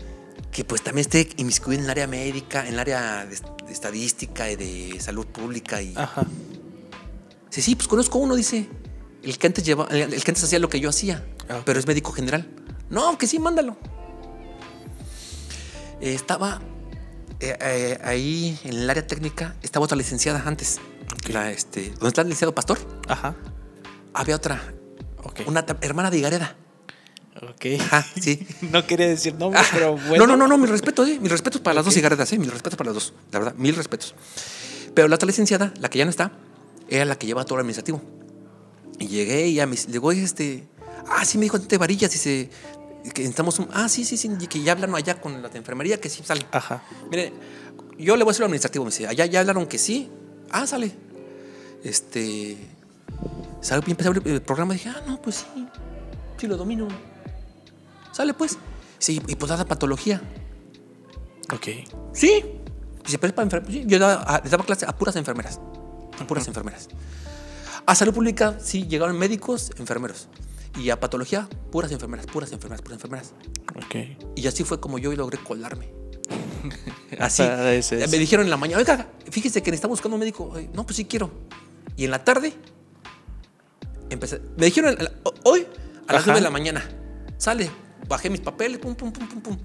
que pues también esté inmiscuido en el área médica, en el área de, de estadística y de salud pública. Y, Ajá. Sí, sí, pues conozco uno, dice. El que antes lleva, el el que antes hacía lo que yo hacía, Ah, pero es médico general. No, que sí, mándalo. Eh, estaba eh, eh, ahí en el área técnica, estaba otra licenciada antes. La, este, ¿Dónde está el licenciado Pastor? Ajá. Había otra, una hermana de Higareda. Ok. Ajá, sí. *laughs* No quería decir nombre, Ah, pero bueno. No, no, no, no, mis respetos, eh, mis respetos para las dos cigarretas, eh, mis respetos para las dos, la verdad, mil respetos. Pero la otra licenciada, la que ya no está, era la que lleva todo el administrativo. Y llegué y ya me llegó este, ah, sí me dijo de varillas, dice, que necesitamos un, ah, sí, sí, sí, y que ya hablaron allá con la de enfermería, que sí sale. Ajá. Mire, yo le voy a hacer lo administrativo, me dice, allá ya hablaron que sí, ah, sale. Este, sale, y empecé a abrir el programa, dije, ah, no, pues sí, sí lo domino. Sale pues. Sí, y pues da patología. Ok. Sí. Pero es para enfermeras. Yo daba, a- les daba clase a puras enfermeras. A puras enfermeras. A salud pública, sí, llegaron médicos, enfermeros. Y a patología, puras enfermeras, puras enfermeras, puras enfermeras. Ok. Y así fue como yo logré colarme. *laughs* Así. Es. Me dijeron en la mañana, oiga, fíjese que necesitamos buscando un médico. No, pues sí quiero. Y en la tarde, empecé. Me dijeron hoy a las Ajá. 9 de la mañana. Sale, bajé mis papeles, pum, pum, pum, pum, pum.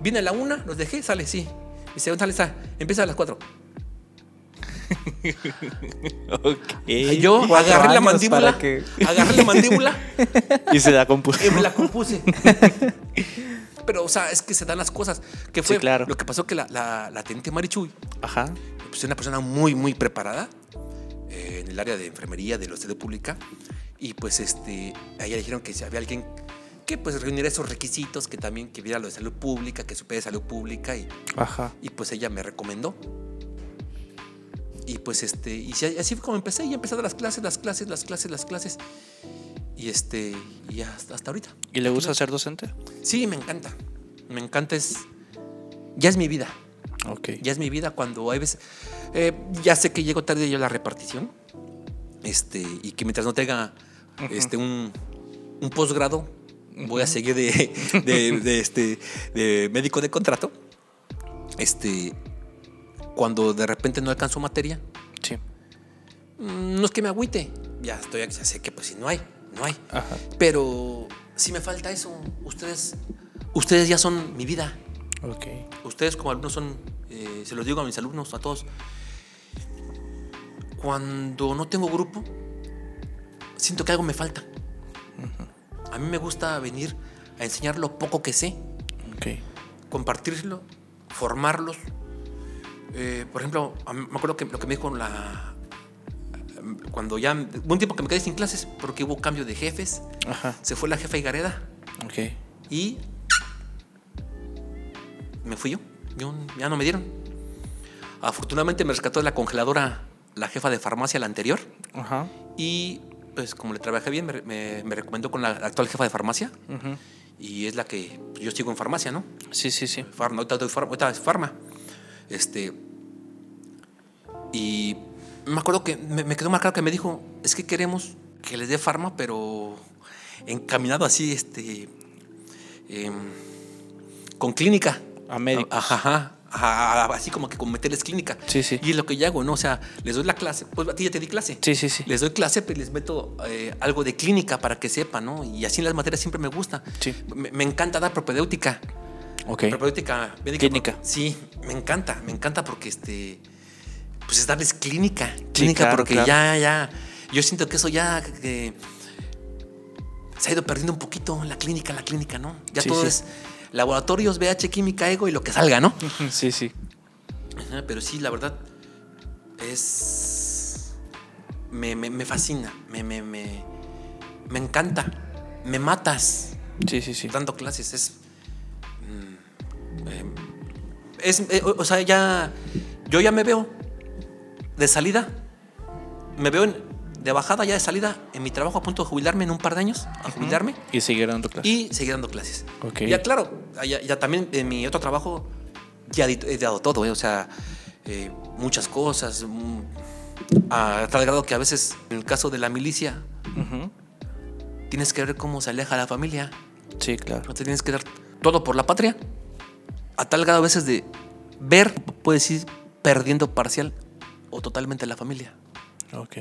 Vine a la una, los dejé, sale, sí. Dice, sale, sale. Empieza a las cuatro. Ok. Y yo agarré la mandíbula. que- Agarré la mandíbula *laughs* Y se la compuso. y me la compuse. Pero, o sea, es que se dan las cosas. Que fue Sí, claro. lo que pasó que la, la, la teniente Marichuy, Ajá. pues es una persona muy, muy preparada eh, en el área de enfermería de la salud pública. Y pues este, a ella le dijeron que si había alguien que pues reuniera esos requisitos, que también que viera lo de salud pública, que supiera de salud pública y, Ajá. y pues ella me recomendó. Y pues este, y así fue como empecé, y dar las clases, las clases, las clases, las clases. Y este, y hasta, hasta ahorita. ¿Y le gusta ser docente? Sí, me encanta. Me encanta, es. Ya es mi vida. Ok. Ya es mi vida cuando hay veces. Eh, ya sé que llego tarde yo a la repartición. Este, y que mientras no tenga este, un, un posgrado, voy a seguir de, de- de, este, de médico de contrato. Este, cuando de repente no alcanzo materia, Sí. mm, no es que me agüite. Ya estoy, ya sé que pues si no hay, no hay. Ajá. Pero si me falta eso, ustedes, ustedes ya son mi vida. Ok. Ustedes como alumnos son, eh, se los digo a mis alumnos, a todos, cuando no tengo grupo, siento que algo me falta. A mí me gusta venir a enseñar lo poco que sé, Ok. compartirlo, formarlos. Eh, por ejemplo, me acuerdo que lo que me dijo la... Cuando ya... Un tiempo que me quedé sin clases porque hubo cambio de jefes. Ajá. Se fue la jefa Higareda. Ok. Y me fui yo. yo. Ya no me dieron. Afortunadamente me rescató de la congeladora la jefa de farmacia, la anterior. Ajá. Y pues como le trabajé bien, me, me- me recomendó con la actual jefa de farmacia. Ujú. Y es la que yo sigo en farmacia, ¿no? Sí, sí, sí. Farma, ahorita, doy farma, ahorita es farma. Este. Y me acuerdo que me, me quedó marcado que me dijo: Es que queremos que les dé farma, pero encaminado así, este. em, con clínica. A médicos. Ajá, ajá, así como que con meterles clínica. Sí, sí. Y es lo que yo hago, ¿no? O sea, les doy la clase. Pues a ti ya te di clase. Sí, sí, sí. Les doy clase, pero les meto eh, algo de clínica para que sepan, ¿no? Y así en las materias siempre me gusta. Sí. Me, me encanta dar propedéutica. Ok. Propedéutica médica. Clínica. Sí, me encanta, me encanta porque este. Pues es darles clínica. Clínica, claro, porque claro. ya, ya. Yo siento que eso ya. que se ha ido perdiendo un poquito la clínica, la clínica, ¿no? Ya Sí, todo sí. es laboratorios, BH, química, ego y lo que salga, ¿no? *laughs* Sí, sí. Ajá, pero sí, la verdad, es. Me, me- me fascina, me, me, me, me encanta, me matas Sí, sí, sí. dando clases. Es. mm, eh, es eh, o o sea, ya. Yo ya me veo de salida, me veo en- de bajada ya de salida en mi trabajo a punto de jubilarme en un par de años, a jubilarme Y seguir dando clases. y seguir dando clases. Ok. Ya claro, ya, ya también en mi otro trabajo ya he dado todo, ¿eh? o sea, eh, muchas cosas, mm, a tal grado que a veces en el caso de la milicia tienes que ver cómo se aleja la familia, Sí, claro. te tienes que dar todo por la patria, a tal grado a veces de ver, puedes ir perdiendo parcial o totalmente la familia. Ok.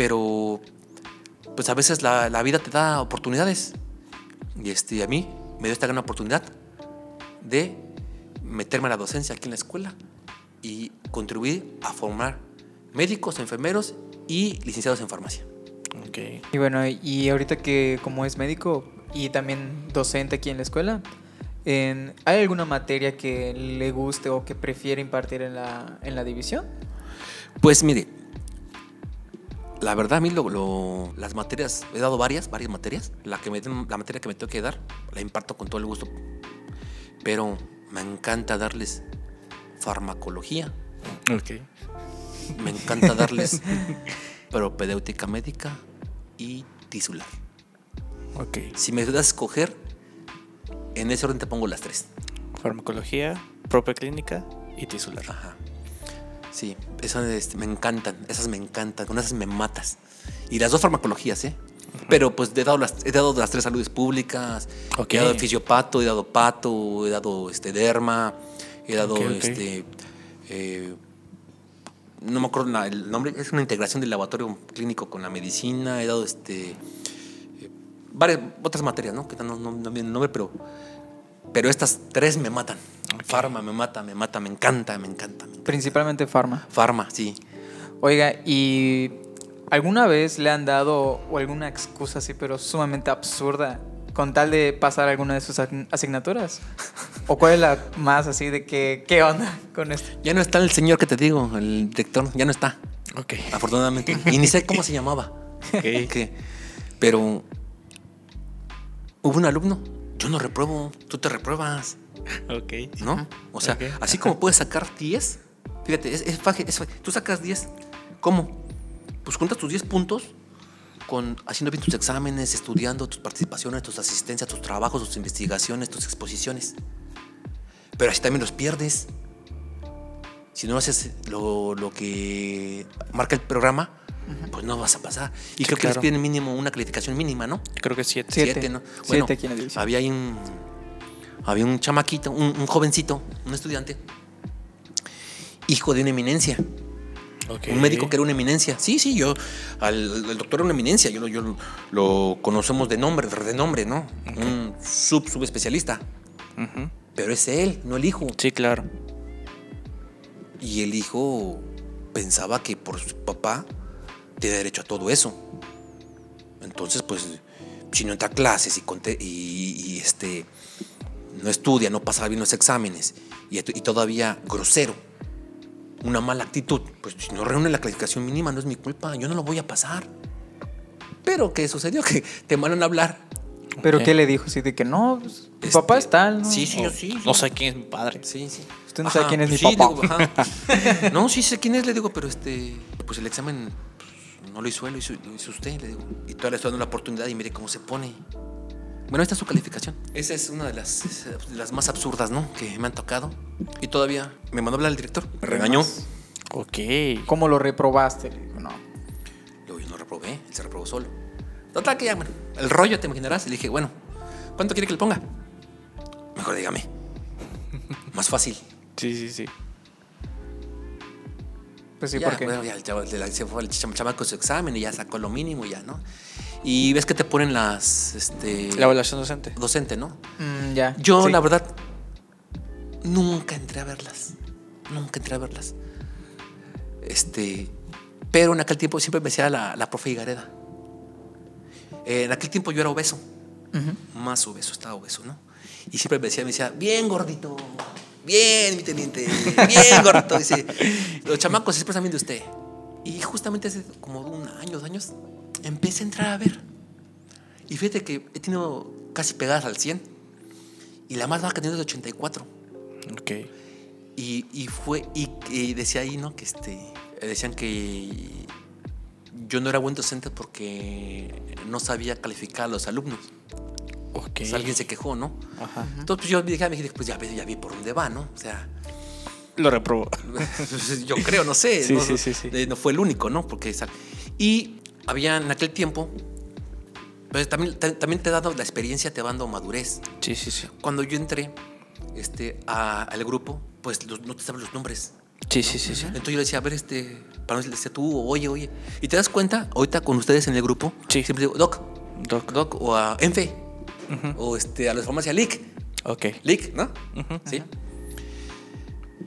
Pero pues a veces la, la vida te da oportunidades. Y este, a mí me dio esta gran oportunidad de meterme a la docencia aquí en la escuela y contribuir a formar médicos, enfermeros y licenciados en farmacia. Ok. Y bueno, y ahorita que como es médico y también docente aquí en la escuela, en- ¿hay alguna materia que le guste o que prefiere impartir en la, en la división? Pues mire, la verdad a mí lo- lo- las materias, he dado varias, varias materias. La, que me, la materia que me tengo que dar, la imparto con todo el gusto. Pero me encanta darles farmacología, Ok. Me encanta darles *laughs* propedéutica médica y tisular. Ok. Si me das a escoger, en ese orden te pongo las tres. Farmacología, propia clínica y tisular. Ajá. Sí, esas este, me encantan, esas me encantan, con esas me matas. Y las dos farmacologías, ¿eh? Pero pues he dado las, he dado las tres saludes públicas, he dado fisiopato, he dado pato, he dado este derma, he dado este eh, no me acuerdo la- el nombre, es una integración del laboratorio clínico con la medicina, he dado este eh, varias otras materias, ¿no? Que no, no, no nombre, pero Pero estas tres me matan. Farma me mata, me mata, me encanta, me encanta. me encanta. Principalmente Pharma. Farma, sí. Oiga, ¿y alguna vez le han dado o alguna excusa así, pero sumamente absurda, con tal de pasar alguna de sus asign- asignaturas? ¿O cuál es la más así de que, qué onda con esto? Ya no está el señor que te digo, el director, ya no está, Ok. afortunadamente. y ni sé cómo se llamaba. *laughs* Que- pero hubo un alumno, yo no repruebo, tú te repruebas, *laughs* Ok. ¿no? O sea, Ok. así como puedes sacar 10, fíjate, es, es faje- es faje- tú sacas 10, ¿cómo? Pues juntas tus 10 puntos con haciendo bien tus exámenes, estudiando tus participaciones, tus asistencias, tus trabajos, tus investigaciones, tus exposiciones. Pero así también los pierdes. Si no haces lo, lo que marca el programa, pues no vas a pasar. Y Sí, creo que les claro. piden mínimo una calificación mínima, ¿no? Creo que siete. Siete. Siete, ¿no? Siete Bueno, aquí en la había ahí un, había un chamaquito, un, un jovencito, un estudiante, hijo de una eminencia. Un médico que era una eminencia. Sí, sí, yo, al, el doctor era una eminencia, yo, lo- yo lo, lo conocemos de nombre, de nombre, ¿no? Un sub subespecialista. Ujú. Pero es él, no el hijo. Sí, claro. Y el hijo pensaba que por su papá tenía derecho a todo eso. Entonces, pues, si no entra a clases y, y- y, este, no estudia, no pasa bien los exámenes y, y todavía grosero, una mala actitud, pues si no reúne la calificación mínima, no es mi culpa, yo no lo voy a pasar. Pero ¿qué sucedió? *laughs* Que te mandan a hablar. ¿Pero qué le dijo? Así de que no, pues, mi Este, papá es tal, ¿no? Sí, sí, O- sí. No sé quién es mi padre. Sí, sí. Usted no sabe quién es mi sí, papá. digo, ajá. *laughs* No, sí sé quién es, le digo, pero este, pues el examen pues, no lo hizo él, lo hizo, lo hizo usted, le digo. Y todavía le estoy dando la oportunidad y mire cómo se pone. Bueno, esta es su calificación. Esa es una de las, de las más absurdas, ¿no? Que me han tocado. Y todavía me mandó a hablar el director. Me regañó. Ok. ¿Cómo lo reprobaste? Le dijo, no. Luego yo no reprobé, él se reprobó solo. Total que ya, bueno, el rollo te imaginarás. Y le dije, bueno, ¿cuánto quiere que le ponga? Mejor dígame. Más fácil. Sí, sí, sí. Pues sí, ya, porque bueno, ya el chavo- se fue el cham- chamaco su examen y ya sacó lo mínimo y ya, ¿no? Y ves que te ponen las, este... La evaluación docente. docente, ¿no? Mm, ya. Yo, Sí. la verdad, nunca entré a verlas. Nunca entré a verlas. Este... Pero en aquel tiempo siempre me decía la, la profe Higareda. Eh, en aquel tiempo yo era obeso. Más obeso, estaba obeso, ¿no? Y siempre me decía, me decía, bien gordito, bien, mi teniente, bien gordito. Dice, los chamacos se expresan bien de usted. Y justamente hace como un año, dos años, empecé a entrar a ver. Y fíjate que he tenido casi pegadas al 100. Y la más baja que he tenido es de 84. Ok. Y, y fue, y, y decía ahí, ¿no? Que este, decían que yo no era buen docente porque no sabía calificar a los alumnos. Ok. Pues alguien se quejó, ¿no? Ajá. Entonces pues, yo dije, dije, pues ya, vi- ya vi por dónde va, ¿no? O sea, Lo reprobó. *laughs* yo creo, no sé. Sí, no, sí, sí, sí. eh, no fue el único, ¿no? Porque y había en aquel tiempo, pues también, ta- también te ha dado la experiencia, te va dando madurez. Sí, sí, sí. Cuando yo entré este, a- al grupo, pues los- no te sabes los nombres. Sí, sí, sí, sí. Entonces yo le decía, a ver, este, para mí le decía tú, oye, oye. Y te das cuenta, ahorita con ustedes en el grupo, Sí. siempre digo, Doc, Doc. Doc, o a Enfe, Ujú. o este, a la farmacia Lick. Ok. Lick, ¿no? Ujú, Sí.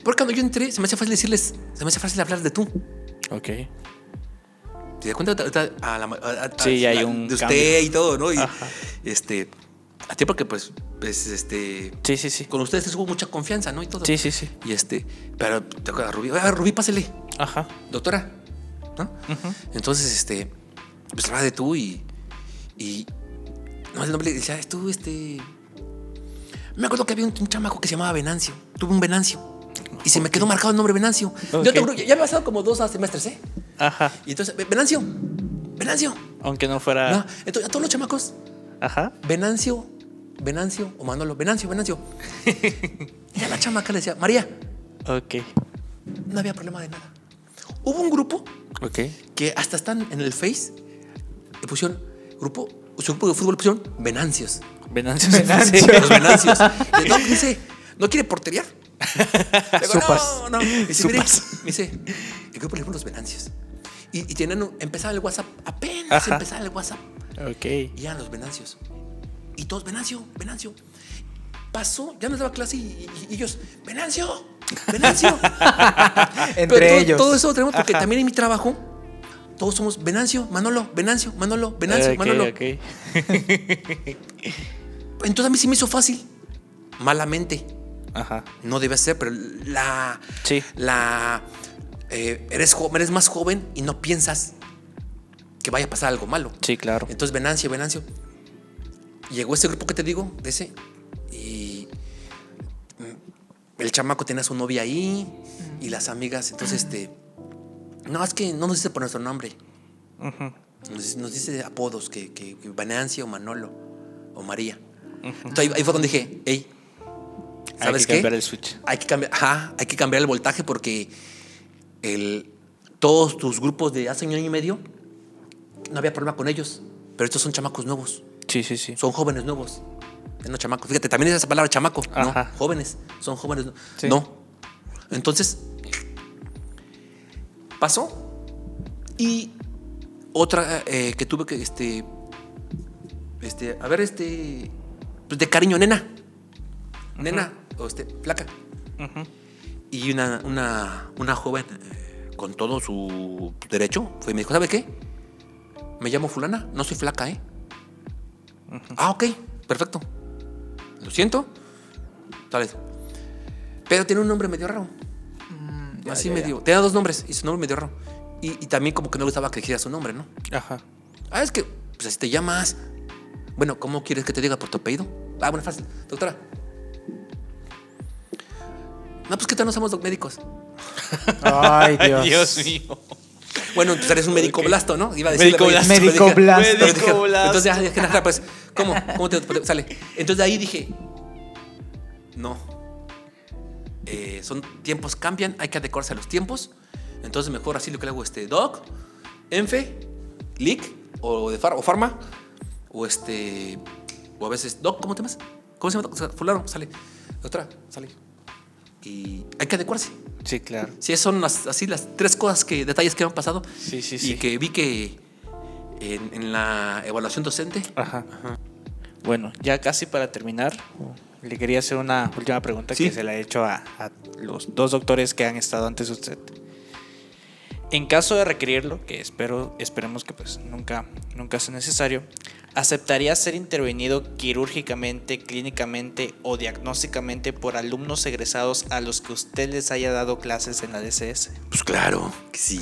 Porque cuando yo entré, se me hacía fácil decirles, se me hacía fácil hablar de tú. Ok. ¿Te das cuenta? A la- a- a- Sí, hay un De usted cambio. y todo, ¿no? Y, Ajá. este, a ti porque pues, pues, este, Sí, sí, sí. con ustedes hubo mucha confianza, ¿no? Y todo. Sí, sí, sí. Y este, pero te acuerdas, Rubí, "Ah, Rubí, pásele, Ajá. doctora, ¿no? Entonces, este, pues hablaba de tú y, y, no, el nombre le decía, tú, este, me acuerdo que había un, un chamaco que se llamaba Venancio, tuve un Venancio. Y se me quedó marcado el nombre Venancio. Yo te juro, ya, me ha pasado como dos semestres, ¿eh? Ajá. Y entonces, "Ve- Venancio, Venancio. Aunque no fuera. No, entonces a todos los chamacos, Ajá. Venancio, Venancio o Manolo, Venancio, Venancio. *laughs* y a la chamaca le decía, María, Ok. no había problema de nada. Hubo un grupo Ok. que hasta están en el Face, le pusieron grupo, su grupo de fútbol pusieron Venancios. Venancio. Venancio. Los Venancios. Y Doc dice, ¿no quiere porterear? Le *laughs* digo. No, no. Me dice, mire, me *laughs* dice, el grupo le puso los Venancios. Y, y tienen, un- el WhatsApp, apenas Ajá. empezaba el WhatsApp. Ok. Y eran los Venancios. Y todos, Venancio, Venancio. pasó, ya nos daba clase y, y- y ellos, Venancio, Venancio. *laughs* Entre Pero todo, ellos. todo eso lo tenemos porque Ajá. también en mi trabajo, todos somos Venancio, Manolo, Venancio, Manolo, Venancio, Manolo. ok. *laughs* Entonces a mí sí me hizo fácil. Malamente. Ajá. No debe ser, pero la. Sí. La. eh, eres, eres más joven y no piensas que vaya a pasar algo malo. Sí, claro. Entonces, Venancio, Venancio. Llegó ese grupo que te digo, de ese. Y. El chamaco tenía a su novia ahí. Y las amigas. Entonces, este. No, es que no nos dice por nuestro nombre. Nos, dice- nos dice apodos que, que, que Venancio, Manolo o María. Entonces ahí, ahí fue donde dije, hey, Hay ¿sabes que qué? cambiar el switch. Hay que cambiar, ajá, hay que cambiar el voltaje porque el, todos tus grupos de hace un año y medio no había problema con ellos. Pero estos son chamacos nuevos, Sí, sí, sí. son jóvenes nuevos. No chamacos. Fíjate, también es esa palabra chamaco. Ajá. No, jóvenes, son jóvenes. Sí. No. Entonces, pasó. Y otra eh, que tuve que, este, este, a ver, este, pues de cariño, nena. Nena, o este, placa. Ujú. Y una, una, una joven, eh, con todo su derecho, fue y me dijo, ¿sabe qué? Me llamo fulana, no soy flaca, ¿eh? Ah, ok, perfecto. Lo siento. Tal vez. Pero tiene un nombre medio raro. Ya, Así ya, ya. medio. Tenía dos nombres y su nombre medio raro. Y, y también como que no le gustaba que dijera su nombre, ¿no? Ajá. Ah, es que, pues así te llamas. Bueno, ¿cómo quieres que te diga por tu apellido? Ah, bueno, fácil. Doctora. No, pues que tal no somos médicos. Ay, *laughs* Dios. Dios mío. Bueno, entonces eres un médico blasto, ¿no? Iba a decirle Médico blasto. Médico blasto. Entonces ya pues, ¿cómo? ¿Cómo te sale? Entonces de ahí dije, no. Eh, son tiempos cambian, hay que adecuarse a los tiempos. Entonces mejor así lo que le hago, este, doc, enfe, lic, o de far, o farma, o este, o a veces, doc, ¿cómo te llamas? ¿Cómo se llama? fulano, sale. Otra, sale. Y hay que adecuarse. Sí, claro. Sí, son las, así las tres cosas que, detalles que me han pasado. Sí, sí, Y sí. que vi que en, en la evaluación docente. Ajá. Bueno, ya casi para terminar, le quería hacer una última pregunta Sí. que se la he hecho a, a los dos doctores que han estado antes de usted. En caso de requerirlo, que espero, esperemos que pues nunca, nunca sea necesario, ¿aceptaría ser intervenido quirúrgicamente, clínicamente o diagnósticamente por alumnos egresados a los que usted les haya dado clases en la DCS? Pues claro, que sí.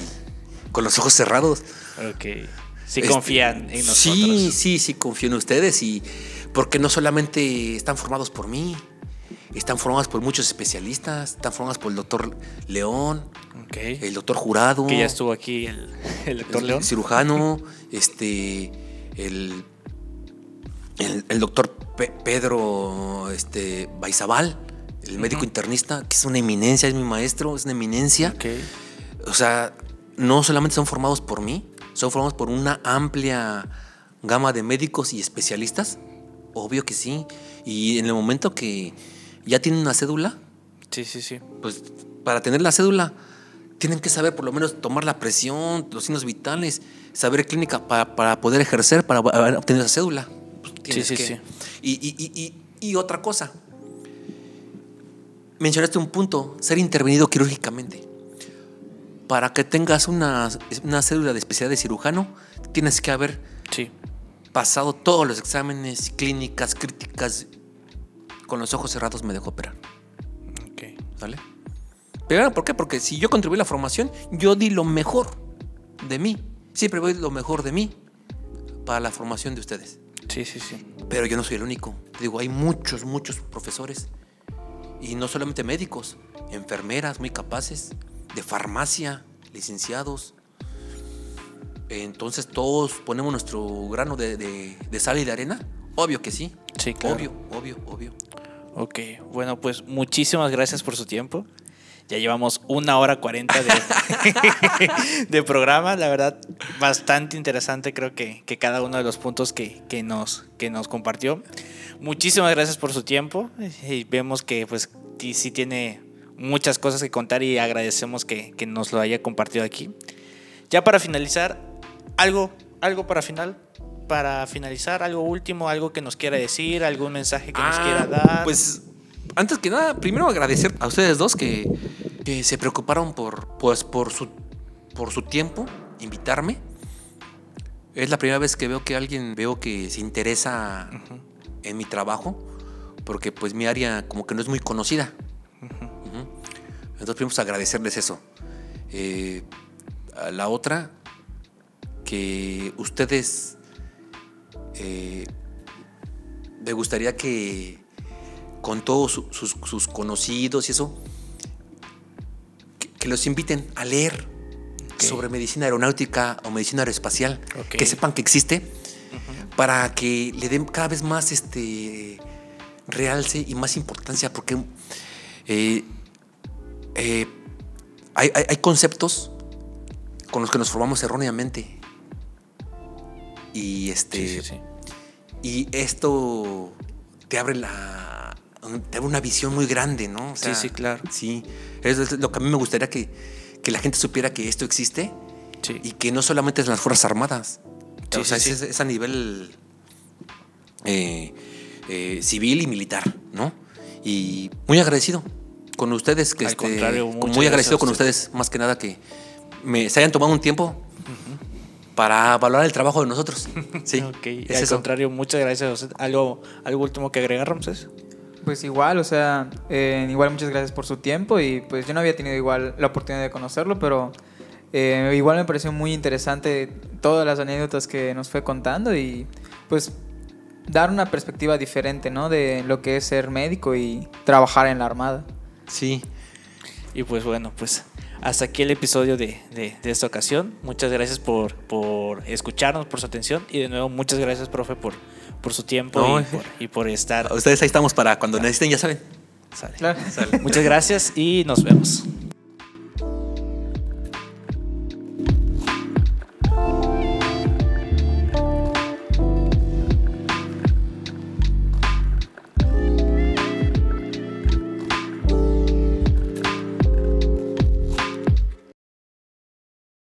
Con los ojos cerrados. Ok. Si Este, confían en nosotros. Sí, sí, sí, confío en ustedes. Y porque no solamente están formados por mí, están formados por muchos especialistas, están formados por el doctor León, el doctor Jurado. que ya estuvo aquí el, el doctor el León. cirujano, *laughs* este, el, el, el doctor Pe- Pedro este, Baizabal, el médico internista, que es una eminencia, es mi maestro, es una eminencia. O sea, no solamente son formados por mí, son formados por una amplia gama de médicos y especialistas. Obvio que sí. Y en el momento que ya tienen una cédula, Sí, sí, sí. pues para tener la cédula tienen que saber por lo menos tomar la presión, los signos vitales, saber clínica para, para poder ejercer, para obtenido esa cédula. Pues, sí, que- sí. Y, y- y- y- y otra cosa, mencionaste un punto, ser intervenido quirúrgicamente. Para que tengas una, una cédula de especialidad de cirujano, tienes que haber Sí. Pasado todos los exámenes, clínicas, críticas. Con los ojos cerrados me dejó operar. Ok. ¿Sale? Pero ¿por qué? Porque si yo contribuí a la formación, yo di lo mejor de mí. Siempre voy lo mejor de mí para la formación de ustedes. Sí, sí, sí. Pero yo no soy el único. Te digo, hay muchos, muchos profesores. Y no solamente médicos, enfermeras muy capaces, de farmacia, licenciados. Entonces todos ponemos nuestro grano de, de- de sal y de arena. Obvio que sí. Sí, claro. Obvio, obvio, obvio. Ok. Bueno, pues muchísimas gracias por su tiempo. Ya llevamos una hora cuarenta de, *laughs* de programa. La verdad, bastante interesante. Creo que, que cada uno de los puntos que, que nos, que nos compartió. Muchísimas gracias por su tiempo. Y vemos que pues sí sí tiene muchas cosas que contar y agradecemos que, que nos lo haya compartido aquí. Ya para finalizar, algo, algo para final. para finalizar, algo último, algo que nos quiera decir, algún mensaje que nos Ah, quiera dar. Pues antes que nada, primero agradecer a ustedes dos que, que se preocuparon por, pues, por, su, por su tiempo, invitarme. Es la primera vez que veo que alguien veo que se interesa en mi trabajo, porque pues mi área como que no es muy conocida. Ujú. Entonces primero pues, agradecerles eso. Eh, a la otra, que ustedes eh, me gustaría que con todos su- sus, sus conocidos y eso, que, que los inviten a leer sobre medicina aeronáutica o medicina aeroespacial, que sepan que existe, para que le den cada vez más este realce y más importancia, porque eh, eh, hay, hay- hay conceptos con los que nos formamos erróneamente. Y este. Sí, sí, sí. Y esto te abre la. te abre una visión muy grande, ¿no? O Sí, sí, claro. Sí. Eso es lo que a mí me gustaría que, que la gente supiera que esto existe y que no solamente es las Fuerzas Armadas. O sea, es, a nivel eh, eh, civil y militar, ¿no? Y muy agradecido con ustedes, que Al este, contrario, muy agradecido con usted. ustedes, más que nada que me, se hayan tomado un tiempo para valorar el trabajo de nosotros. *laughs* Sí, Ok, es al eso. contrario, muchas gracias a usted. ¿Algo, algo último que agregar, Ramses? Pues igual, o sea, eh, igual muchas gracias por su tiempo y pues yo no había tenido igual la oportunidad de conocerlo, pero eh, igual me pareció muy interesante todas las anécdotas que nos fue contando y pues dar una perspectiva diferente, ¿no? De lo que es ser médico y trabajar en la Armada. Sí, Y pues bueno, pues hasta aquí el episodio de, de- de esta ocasión. Muchas gracias por, por escucharnos, por su atención. Y de nuevo, muchas gracias, profe, por, por su tiempo No, y, eh. por, y por estar. ustedes ahí estamos para cuando necesiten, ya saben. Sale. Claro. Muchas gracias y nos vemos.